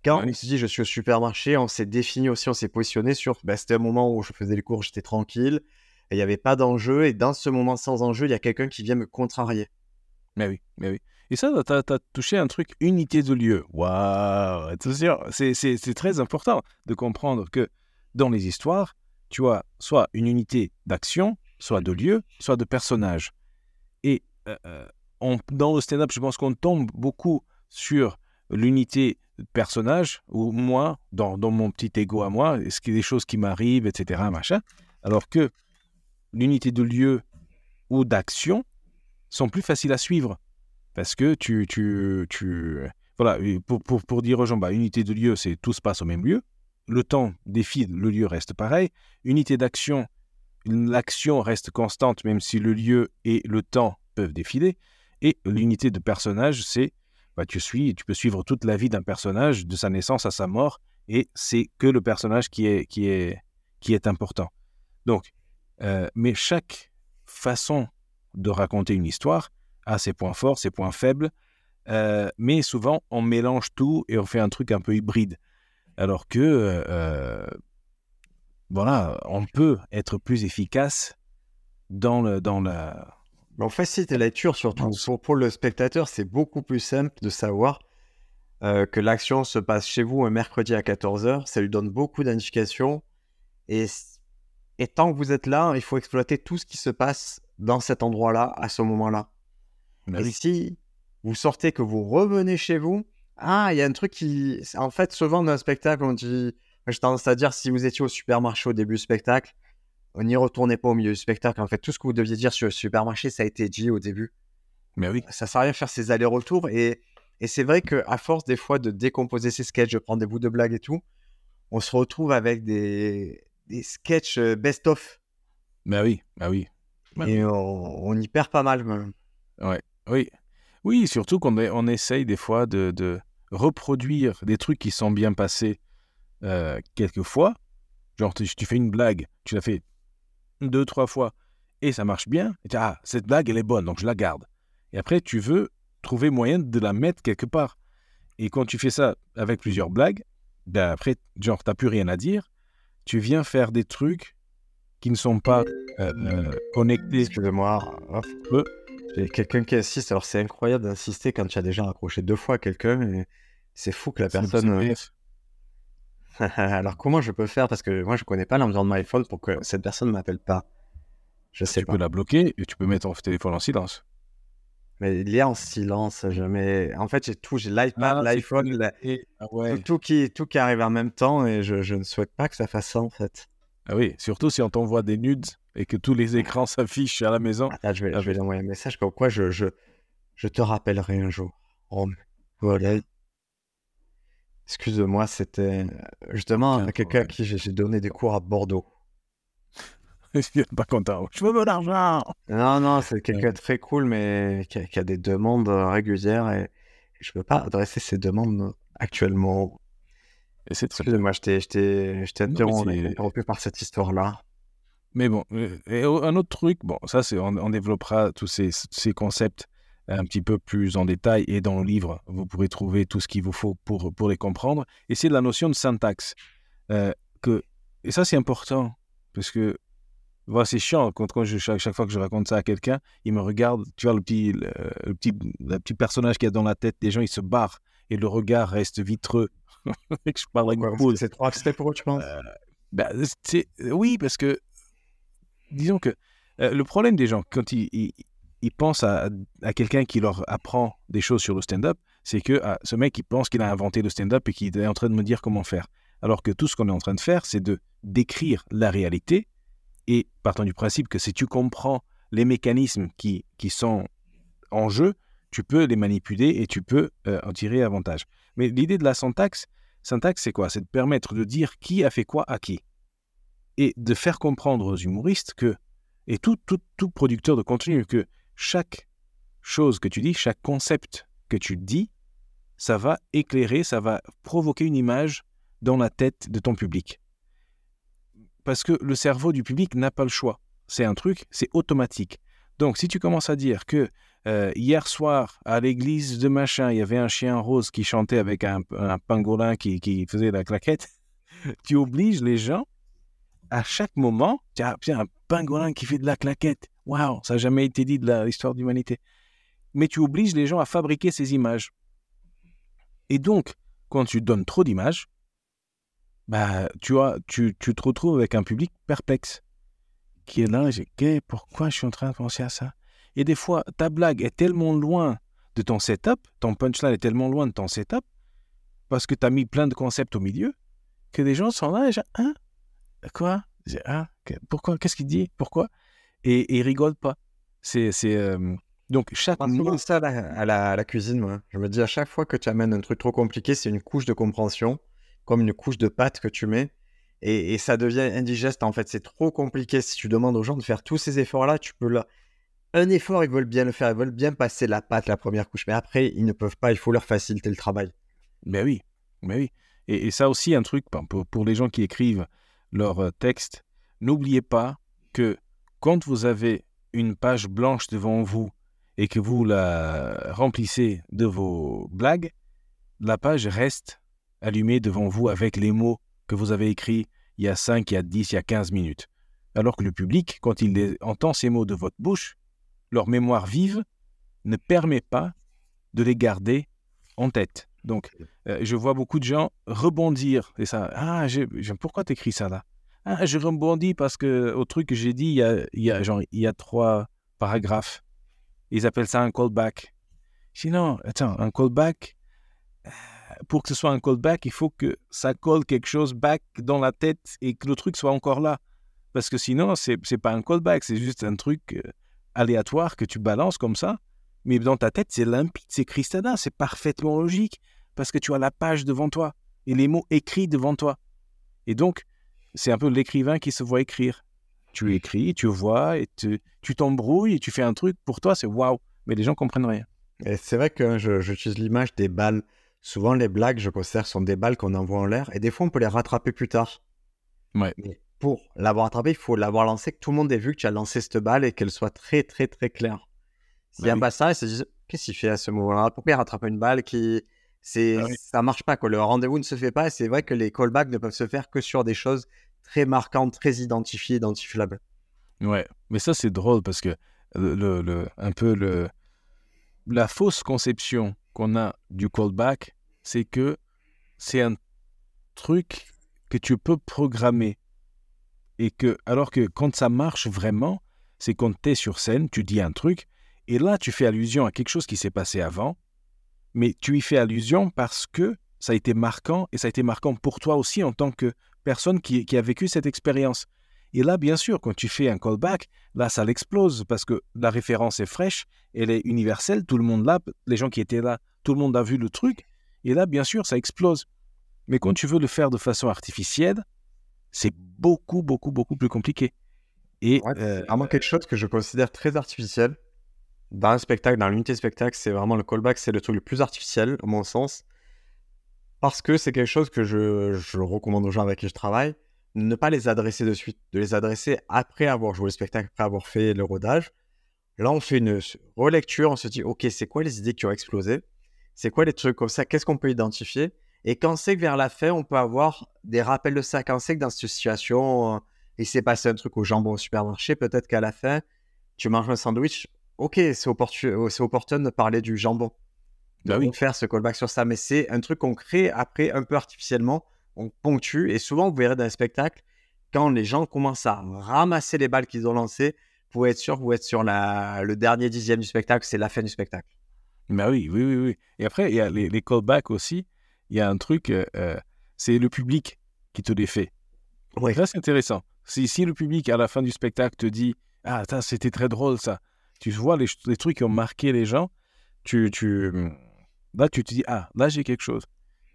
Quand Oui. on se dit je suis au supermarché, on s'est défini aussi, on s'est positionné sur. bah, C'était un moment où je faisais les cours, j'étais tranquille, il n'y avait pas d'enjeu. Et dans ce moment sans enjeu, il y a quelqu'un qui vient me contrarier. Mais oui, mais oui. Et ça, tu as, touché un truc, unité de lieu. Waouh c'est- très important de comprendre que dans les histoires, tu as soit une unité d'action, soit de lieu, soit de personnage. Et euh, euh, dans le stand-up, je pense qu'on tombe beaucoup sur l'unité personnage, ou moi, dans, mon petit ego à moi, est-ce qu'il y a des choses qui m'arrivent, etc., alors que l'unité de lieu ou d'action sont plus faciles à suivre. Parce que tu. tu, tu voilà, pour, pour, pour dire aux gens, bah, unité de lieu, c'est tout se passe au même lieu. Le temps défile, le lieu reste pareil. Unité d'action, l'action reste constante, même si le lieu et le temps peuvent défiler. Et l'unité de personnage, c'est. Bah, tu, suis, tu peux suivre toute la vie d'un personnage, de sa naissance à sa mort, et c'est que le personnage qui est, qui est, qui est important. Donc, euh, mais chaque façon de raconter une histoire a ses points forts, ses points faibles, euh, mais souvent on mélange tout et on fait un truc un peu hybride. Alors que, euh, voilà, on peut être plus efficace dans, le, dans la... On facilite la lecture surtout. Pour, pour le spectateur, c'est beaucoup plus simple de savoir euh, que l'action se passe chez vous un mercredi à 14h. Ça lui donne beaucoup d'indications. Et, et tant que vous êtes là, il faut exploiter tout ce qui se passe dans cet endroit-là, à ce moment-là. Bah Et si vous sortez, que vous revenez chez vous, ah, il y a un truc qui. En fait, souvent dans un spectacle, on dit. J'ai tendance à dire, si vous étiez au supermarché au début du spectacle, on n'y retournait pas au milieu du spectacle. En fait, tout ce que vous deviez dire sur le supermarché, ça a été dit au début. Mais oui, Ça sert à rien de faire ces allers-retours. Et, et c'est vrai qu'à force, des fois, de décomposer ces sketchs, de prendre des bouts de blagues et tout, on se retrouve avec des, des sketchs euh, best-of. bah oui, bah oui. Bah Et on, on y perd pas mal, même. Oui, oui surtout qu'on est- on essaye des fois de, de reproduire des trucs qui sont bien passés euh, quelquefois. Genre, tu, tu fais une blague, tu l'as fait deux, trois fois, et ça marche bien. Et tu dis, ah, cette blague, elle est bonne, donc je la garde. Et après, tu veux trouver moyen de la mettre quelque part. Et quand tu fais ça avec plusieurs blagues, ben après, genre, t'as plus rien à dire. Tu viens faire des trucs qui ne sont pas euh, euh, connectés. Excusez-moi. hop. Quelqu'un qui insiste. Alors, c'est incroyable d'insister quand tu as déjà raccroché deux fois quelqu'un. C'est fou que la personne. euh, [LAUGHS] Alors, comment je peux faire? Parce que moi, je connais pas l'environnement iPhone pour que cette personne ne m'appelle pas. Je sais tu pas. peux la bloquer et tu peux mettre ton téléphone en silence. Mais il est en silence. Jamais. En fait, j'ai tout. J'ai l'iPad, Ah, l'iPhone, la- ah, tout, tout qui, tout qui arrive en même temps. Et je, je ne souhaite pas que ça fasse ça, en fait. Ah oui, surtout si on t'envoie des nudes et que tous les écrans s'affichent à la maison. Attends, je vais, Ah, je vais lui envoyer un message comme quoi je, je, je te rappellerai un jour. Oh, voilà. Excuse-moi, c'était justement Aucun à quelqu'un qui j'ai donné des cours à Bordeaux. [LAUGHS] je suis pas content. Je veux mon argent. Non, non, c'est quelqu'un de très cool, mais qui a, qui a des demandes régulières et je peux pas adresser ces demandes actuellement. Et c'est très Excusez-moi, je t'ai- interrompu par cette histoire-là. Mais bon, euh, et un autre truc, bon, ça, c'est, on, on développera tous ces, ces concepts un petit peu plus en détail et dans le livre, vous pourrez trouver tout ce qu'il vous faut pour, pour les comprendre. Et c'est la notion de syntaxe. Euh, que, et ça, c'est important parce que voilà, c'est chiant quand, quand je, chaque, chaque fois que je raconte ça à quelqu'un, il me regarde, tu vois, le petit, le, le petit, le petit personnage qu'il y a dans la tête des gens, il se barre et le regard reste vitreux. [LAUGHS] Je parle avec. C'est trop abstrait pour eux, tu penses? Ben, c'est- oui, parce que, disons que euh, le problème des gens, quand ils, pensent à, à quelqu'un qui leur apprend des choses sur le stand-up, c'est que ah, ce mec, il pense qu'il a inventé le stand-up et qu'il est en train de me dire comment faire. Alors que tout ce qu'on est en train de faire, c'est de décrire la réalité et partant du principe que si tu comprends les mécanismes qui, qui sont en jeu, tu peux les manipuler et tu peux euh, en tirer avantage. Mais l'idée de la syntaxe, syntaxe, c'est quoi? C'est de permettre de dire qui a fait quoi à qui. Et de faire comprendre aux humoristes que, et tout, tout, tout producteur de contenu, que chaque chose que tu dis, chaque concept que tu dis, ça va éclairer, ça va provoquer une image dans la tête de ton public. Parce que le cerveau du public n'a pas le choix. C'est un truc, c'est automatique. Donc si tu commences à dire que euh, hier soir, à l'église de machin, il y avait un chien rose qui chantait avec un, un pangolin qui, qui faisait la claquette, [LAUGHS] tu obliges les gens à chaque moment, tiens, un pangolin qui fait de la claquette. Waouh, ça n'a jamais été dit de l'histoire de l'humanité. Mais tu obliges les gens à fabriquer ces images. Et donc, quand tu donnes trop d'images, bah, tu, as, tu, tu te retrouves avec un public perplexe qui est là, j'ai, pourquoi je suis en train de penser à ça? Et des fois, ta blague est tellement loin de ton setup, ton punchline est tellement loin de ton setup, parce que tu as mis plein de concepts au milieu, que les gens sont là et hein? Quoi? Que- Pourquoi? Qu'est-ce qu'il dit? Pourquoi? Et, et ils rigolent pas. C'est, c'est, euh, Donc, chaque Je mot. ça à la, à la- à la cuisine, moi. Je me dis à chaque fois que tu amènes un truc trop compliqué, c'est une couche de compréhension, comme une couche de pâte que tu mets, et, et ça devient indigeste en fait. C'est trop compliqué. Si tu demandes aux gens de faire tous ces efforts-là, tu peux là. Un effort, ils veulent bien le faire, ils veulent bien passer la pâte, la première couche, mais après, ils ne peuvent pas, il faut leur faciliter le travail. Ben oui, ben oui. Et, et ça aussi, un truc pour, pour les gens qui écrivent leurs euh, textes, n'oubliez pas que quand vous avez une page blanche devant vous et que vous la remplissez de vos blagues, la page reste allumée devant vous avec les mots que vous avez écrits il y a 5, il y a 10, il y a 15 minutes. Alors que le public, quand il entend ces mots de votre bouche, leur mémoire vive ne permet pas de les garder en tête. Donc, euh, je vois beaucoup de gens rebondir. Et ça, ah, j'ai- pourquoi t'écris ça là? Ah, je rebondis parce que au truc que j'ai dit, il y a, il y, a, genre, il y a trois paragraphes. Ils appellent ça un callback. Je dis non, attends, un callback, euh, pour que ce soit un callback, il faut que ça colle quelque chose back dans la tête et que le truc soit encore là. Parce que sinon, c'est c'est pas un callback, c'est juste un truc euh, aléatoire que tu balances comme ça. Mais dans ta tête, c'est limpide, c'est cristallin, c'est parfaitement logique parce que tu as la page devant toi et les mots écrits devant toi. Et donc, c'est un peu l'écrivain qui se voit écrire. Tu écris, tu vois, et tu tu t'embrouilles et tu fais un truc, pour toi, c'est waouh. Mais les gens comprennent rien. Et c'est vrai que je- j'utilise l'image des balles. Souvent, les blagues, je considère, sont des balles qu'on envoie en l'air, et des fois, on peut les rattraper plus tard. Ouais. Mais pour l'avoir attrapé, il faut l'avoir lancé, que tout le monde ait vu que tu as lancé cette balle et qu'elle soit très, très, très claire. S'il n'y Bah a oui. pas ça, ils se disent, qu'est-ce qu'il fait à ce moment-là? Pourquoi il rattrape une balle qui... C'est, Ah oui. Ça marche pas, quoi. Le rendez-vous ne se fait pas, et c'est vrai que les callbacks ne peuvent se faire que sur des choses très marquantes, très identifiées, identifiables. Ouais, mais ça c'est drôle parce que le- le- un peu le, la fausse conception qu'on a du callback, c'est que c'est un truc que tu peux programmer et que alors que quand ça marche vraiment, c'est quand tu es sur scène, tu dis un truc et là tu fais allusion à quelque chose qui s'est passé avant, mais tu y fais allusion parce que ça a été marquant et ça a été marquant pour toi aussi en tant que personne qui, qui a vécu cette expérience. Et là, bien sûr, quand tu fais un callback, là, ça l'explose parce que la référence est fraîche, elle est universelle, tout le monde là, les gens qui étaient là, tout le monde a vu le truc, et là, bien sûr, ça explose. Mais quand tu veux le faire de façon artificielle, c'est beaucoup, beaucoup, beaucoup plus compliqué. Et Ouais, euh, vraiment quelque chose que je considère très artificiel. Dans un spectacle, dans l'unité spectacle, c'est vraiment le callback, c'est le truc le plus artificiel, à mon sens. Parce que c'est quelque chose que je, recommande aux gens avec qui je travaille, ne pas les adresser de suite, de les adresser après avoir joué le spectacle, après avoir fait le rodage. Là, on fait une relecture, on se dit, OK, c'est quoi les idées qui ont explosé? C'est quoi les trucs comme ça? Qu'est-ce qu'on peut identifier? Et quand c'est que vers la fin, on peut avoir des rappels de ça. Quand c'est que dans cette situation, euh, il s'est passé un truc au jambon au supermarché, peut-être qu'à la fin, tu manges un sandwich. Ok, c'est opportun, opportun de parler du jambon. De Bah oui. faire ce callback sur ça. Mais c'est un truc qu'on crée après un peu artificiellement. On ponctue. Et souvent, vous verrez dans un spectacle, quand les gens commencent à ramasser les balles qu'ils ont lancées, vous pouvez être sûr que vous êtes sur la, le dernier dixième du spectacle, c'est la fin du spectacle. Bah oui, oui, oui, oui. Et après, il y a les, les callbacks aussi. Il y a un truc, euh, euh, c'est le public qui te les fait. Oui. Là, c'est intéressant. Si, si le public, à la fin du spectacle, te dit Ah, c'était très drôle ça. Tu vois les, trucs qui ont marqué les gens, tu, tu, là, tu te dis Ah, là, j'ai quelque chose.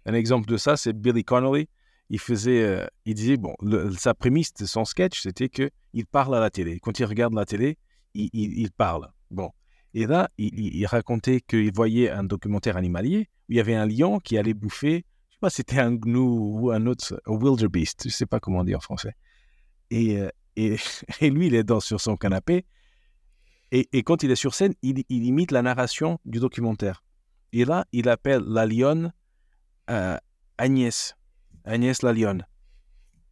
Un exemple de ça, c'est Billy Connolly. Il faisait, euh, il disait, bon, sa prémisse de son sketch, c'était que il parle à la télé. Quand il regarde la télé, il, il- parle. Bon. Et là, il, il- il racontait qu'il voyait un documentaire animalier où il y avait un lion qui allait bouffer, je sais pas, c'était un gnou ou un autre, un wildebeest, je sais pas comment on dit en français. Et, euh, et, [LAUGHS] et lui, il est dans, sur son canapé. Et, quand il est sur scène, il, imite la narration du documentaire. Et là, il appelle la lionne euh, Agnès. Agnès la lionne.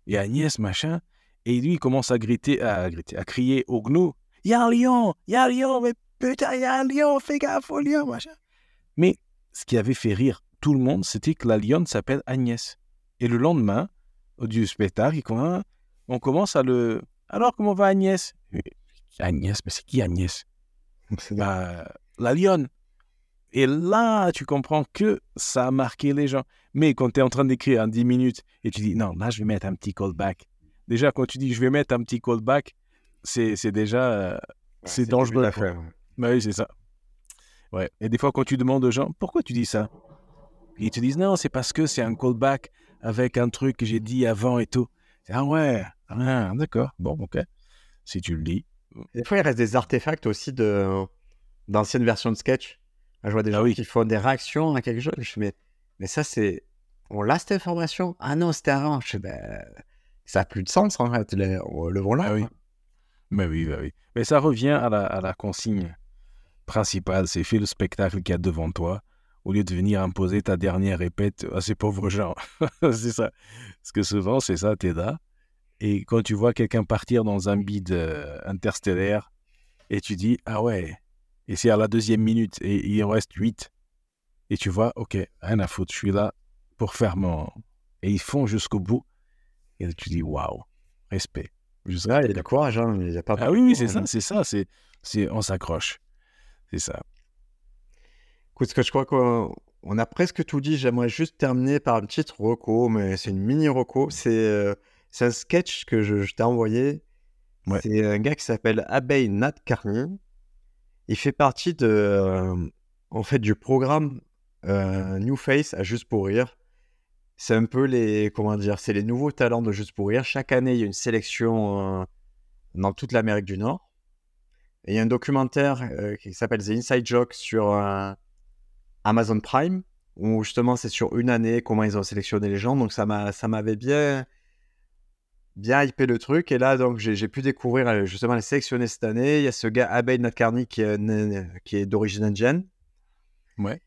Et Agnès, machin. Et lui, il commence à griter, à, griter, à crier au gnou Il y a un lion Il y a un lion Mais putain, il y a un lion Fais gaffe au lion, machin. Mais ce qui avait fait rire tout le monde, c'était que la lionne s'appelle Agnès. Et le lendemain du spectacle, on commence à le. Alors, comment va Agnès? Agnès, mais c'est qui Agnès? [LAUGHS] Bah, la lionne. Et là, tu comprends que ça a marqué les gens. Mais quand tu es en train d'écrire en 10 minutes et tu dis non, là, je vais mettre un petit callback. Déjà, quand tu dis je vais mettre un petit callback, c'est c'est déjà. euh, c'est dangereux. quoi. fait, ouais. Bah oui, c'est ça. Ouais. Et des fois, quand tu demandes aux gens pourquoi tu dis ça, ils te disent non, c'est parce que c'est un callback avec un truc que j'ai dit avant et tout. C'est, Ah ouais, ah, d'accord, bon, ok. Si tu le dis. Des fois, il reste des artefacts aussi de d'anciennes versions de sketch. Je vois des Ah gens oui. qui font des réactions à quelque chose. Je fais, mais, mais ça, c'est. On l'a cette information? Ah non, c'était avant. Je ben, ça n'a plus de sens en fait. Le, le voilà. Ah oui. Mais oui, bah oui. Mais ça revient à la, à la consigne principale, c'est fais le spectacle qu'il y a devant toi, au lieu de venir imposer ta dernière répète à ces pauvres gens. [LAUGHS] c'est ça. Parce que souvent, c'est ça, t'es là. Et quand tu vois quelqu'un partir dans un bide euh, interstellaire, et tu dis, ah ouais, et c'est à la deuxième minute, et il reste huit, et tu vois, ok, rien à foutre, je suis là pour faire mon... Et ils font jusqu'au bout, et tu dis, waouh, respect. Juste Là, il y a du courage. Hein. Il y a pas ah oui, oui, c'est ça, c'est ça, c'est, c'est, on s'accroche. C'est ça. Écoute, ce que je crois qu'on on a presque tout dit. J'aimerais juste terminer par une petite reco, mais c'est une mini reco. C'est euh, c'est un sketch que je, je t'ai envoyé. Ouais. C'est un gars qui s'appelle Abey Nat Carney. Il fait partie de, euh, en fait, du programme euh, New Face à Juste pour Rire. C'est un peu les, comment dire, c'est les nouveaux talents de Juste pour Rire. Chaque année, il y a une sélection euh, dans toute l'Amérique du Nord. Et il y a un documentaire qui s'appelle The Inside Joke sur Amazon Prime, où justement c'est sur une année comment ils ont sélectionné les gens. Donc ça m'avait bien, bien hypé le truc. Et là, donc j'ai, pu découvrir euh, justement les sélectionnés cette année. Il y a ce gars Abey Nadkarni qui est, qui est d'origine indienne. Ouais.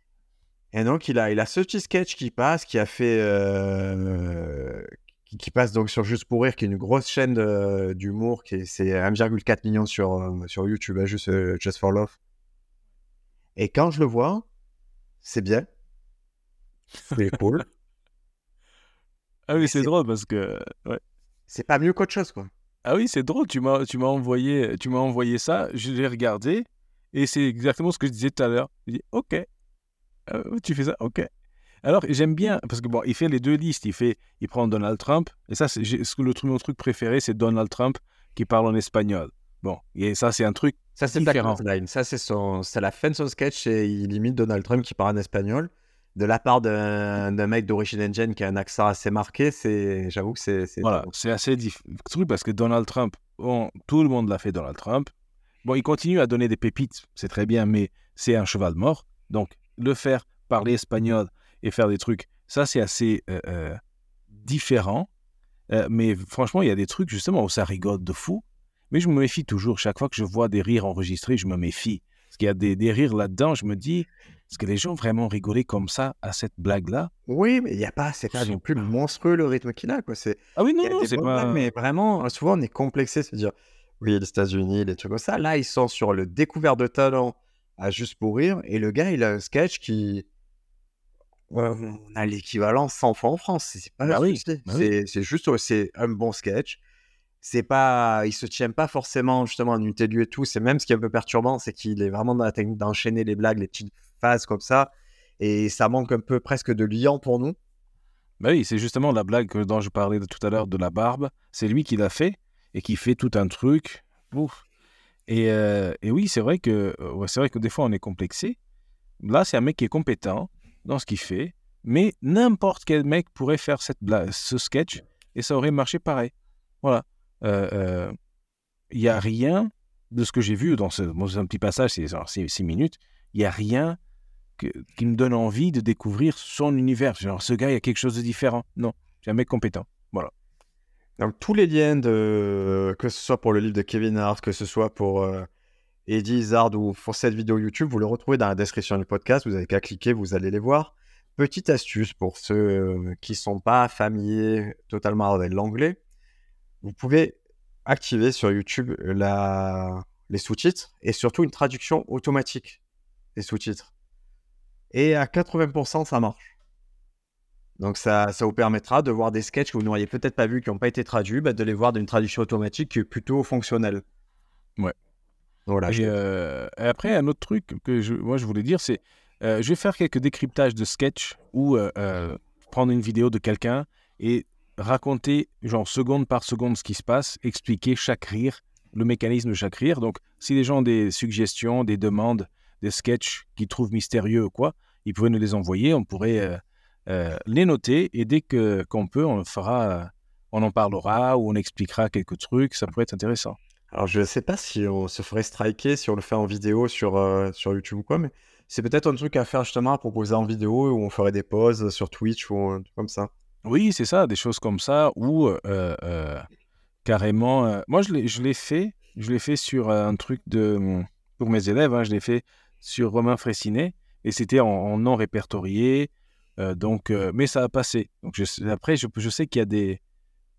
Et donc il a, il a ce petit sketch qui passe, qui a fait, euh, qui, qui passe donc sur Juste pour rire, qui est une grosse chaîne d'humour, qui est, c'est 1,4 million sur, euh, sur YouTube, hein, juste Just for Love. Et quand je le vois, c'est bien. C'est cool. [LAUGHS] Ah oui, c'est c'est- drôle parce que. ouais. C'est pas mieux qu'autre chose, quoi. Ah oui, c'est drôle. Tu m'as, tu m'as envoyé, tu m'as envoyé ça. Je l'ai regardé et c'est exactement ce que je disais tout à l'heure. Je dis, ok, Euh, tu fais ça, ok. Alors j'aime bien parce que bon, il fait les deux listes. Il fait, il prend Donald Trump et ça, c'est ce que le truc, mon truc préféré, c'est Donald Trump qui parle en espagnol. Bon, et ça, c'est un truc. Ça, c'est Différent. la. Ça, c'est son... c'est la fin de son sketch et il imite Donald Trump qui parle en espagnol. De la part d'un mec d'Origin Engine qui a un accent assez marqué, c'est, j'avoue que c'est. Voilà, c'est assez difficile parce que Donald Trump, bon, tout le monde l'a fait Donald Trump. Bon, il continue à donner des pépites, c'est très bien, mais c'est un cheval mort. Donc, le faire parler espagnol et faire des trucs, ça, c'est assez euh, euh, différent. Euh, mais franchement, il y a des trucs justement où ça rigole de fou. Mais je me méfie toujours. Chaque fois que je vois des rires enregistrés, je me méfie. Parce qu'il y a des, des rires là-dedans, je me dis, est-ce que les gens vraiment rigolaient comme ça à cette blague-là? Oui, mais il y a pas, c'est pas non plus monstrueux le rythme qu'il a, quoi. C'est, Ah oui, non, non, c'est pas. blagues, mais vraiment, souvent on est complexé, à dire, oui, les États-Unis, des trucs comme ça. Là, ils sont sur le découvert de talent à juste pour rire, et le gars, il a un sketch qui, Ouais, on a l'équivalent 100 fois en France. C'est pas Bah oui, bah. C'est juste, c'est un bon sketch. C'est pas, il se tient pas forcément justement en unité et tout. C'est même ce qui est un peu perturbant, c'est qu'il est vraiment dans la technique d'enchaîner les blagues, les petites phases comme ça, et ça manque un peu presque de liant pour nous. Bah oui, c'est justement la blague dont je parlais tout à l'heure de la barbe. C'est lui qui l'a fait et qui fait tout un truc. Euh, et oui, c'est vrai que euh, vrai que des fois on est complexé. Là, c'est un mec qui est compétent dans ce qu'il fait, mais n'importe quel mec pourrait faire cette blague, ce sketch et ça aurait marché pareil. Voilà. Euh, euh, Il n'y a rien de ce que j'ai vu dans ce, un petit passage, c'est genre six, six minutes. Il n'y a rien qui me donne envie de découvrir son univers. Genre, ce gars, il y a quelque chose de différent. Non, c'est un mec compétent. Donc tous les liens de, que ce soit pour le livre de Kevin Hart, que ce soit pour euh, Eddie Izzard ou pour cette vidéo YouTube, vous le retrouvez dans la description du podcast. Vous avez qu'à cliquer, vous allez les voir. Petite astuce pour ceux euh, qui sont pas familiers totalement avec l'anglais, vous pouvez activer sur YouTube la... les sous-titres et surtout une traduction automatique des sous-titres. Et à 80%, ça marche. Donc ça, ça vous permettra de voir des sketchs que vous n'auriez peut-être pas vus, qui n'ont pas été traduits, bah, de les voir d'une traduction automatique qui est plutôt fonctionnelle. Ouais. Voilà. Et, euh, et après, un autre truc que je, moi je voulais dire, c'est euh, je vais faire quelques décryptages de sketch ou euh, euh, prendre une vidéo de quelqu'un et raconter, genre seconde par seconde, ce qui se passe, expliquer chaque rire, le mécanisme de chaque rire. Donc, si les gens ont des suggestions, des demandes, des sketchs qu'ils trouvent mystérieux ou quoi, ils pourraient nous les envoyer, on pourrait euh, euh, les noter et dès que qu'on peut, on fera, on en parlera ou on expliquera quelques trucs, ça pourrait être intéressant. Alors je sais pas si on se ferait striker si on le fait en vidéo sur, euh, sur YouTube ou quoi, mais c'est peut-être un truc à faire justement à proposer en vidéo où on ferait des pauses sur Twitch ou un truc comme ça. Oui, c'est ça, des choses comme ça, ou euh, euh, carrément. moi, je l'ai, fait, je l'ai fait sur un truc de pour mes élèves, hein, je l'ai fait sur Romain Fraissinet, et c'était en, en non répertorié, euh, donc, euh, mais ça a passé. Donc, je après, je, je sais qu'il y a des,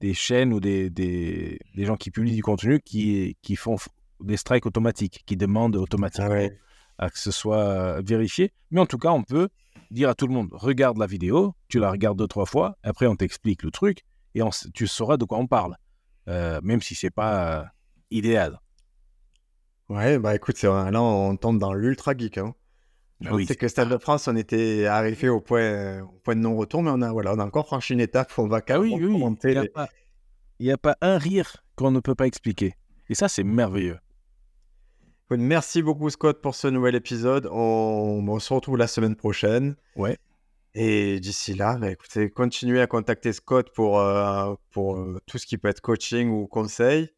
des chaînes ou des, des, des gens qui publient du contenu qui, qui font des strikes automatiques, qui demandent automatiquement à que ce soit euh, vérifié. Mais en tout cas, on peut dire à tout le monde regarde la vidéo, tu la regardes deux, trois fois, après on t'explique le truc et on tu sauras de quoi on parle, Euh, même si c'est pas idéal. Ouais, bah écoute, c'est vrai, là on tombe dans l'ultra geek. Hein. Oui. sait que Stade de France, on était arrivé au point, au point de non-retour, mais on a, voilà, on a encore franchi une étape. On va Ah oui, oui, il n'y a, les- pas- a un rire qu'on ne peut pas expliquer. Et ça, c'est merveilleux. Écoute, Merci beaucoup Scott pour ce nouvel épisode. On, on se retrouve la semaine prochaine. Ouais. Et d'ici là, bah, écoutez, continuez à contacter Scott pour, euh, pour euh, tout ce qui peut être coaching ou conseil.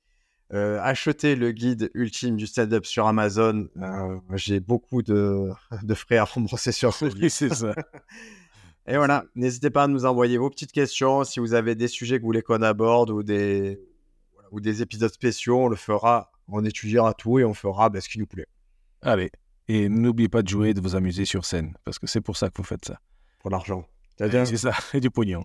Euh, achetez le guide ultime du stand-up sur Amazon. Euh, J'ai beaucoup de, [LAUGHS] de frais à rembourser sur ce. [LAUGHS] Oui, c'est ça. Et voilà, n'hésitez pas à nous envoyer vos petites questions. Si vous avez des sujets que vous voulez qu'on aborde ou des, voilà, ou des épisodes spéciaux, on le fera. On étudiera tout et on fera bah, ce qui nous plaît Allez. Et n'oubliez pas de jouer et de vous amuser sur scène, parce que c'est pour ça que vous faites ça. pour l'argent. C'est ça, [LAUGHS] et du pognon.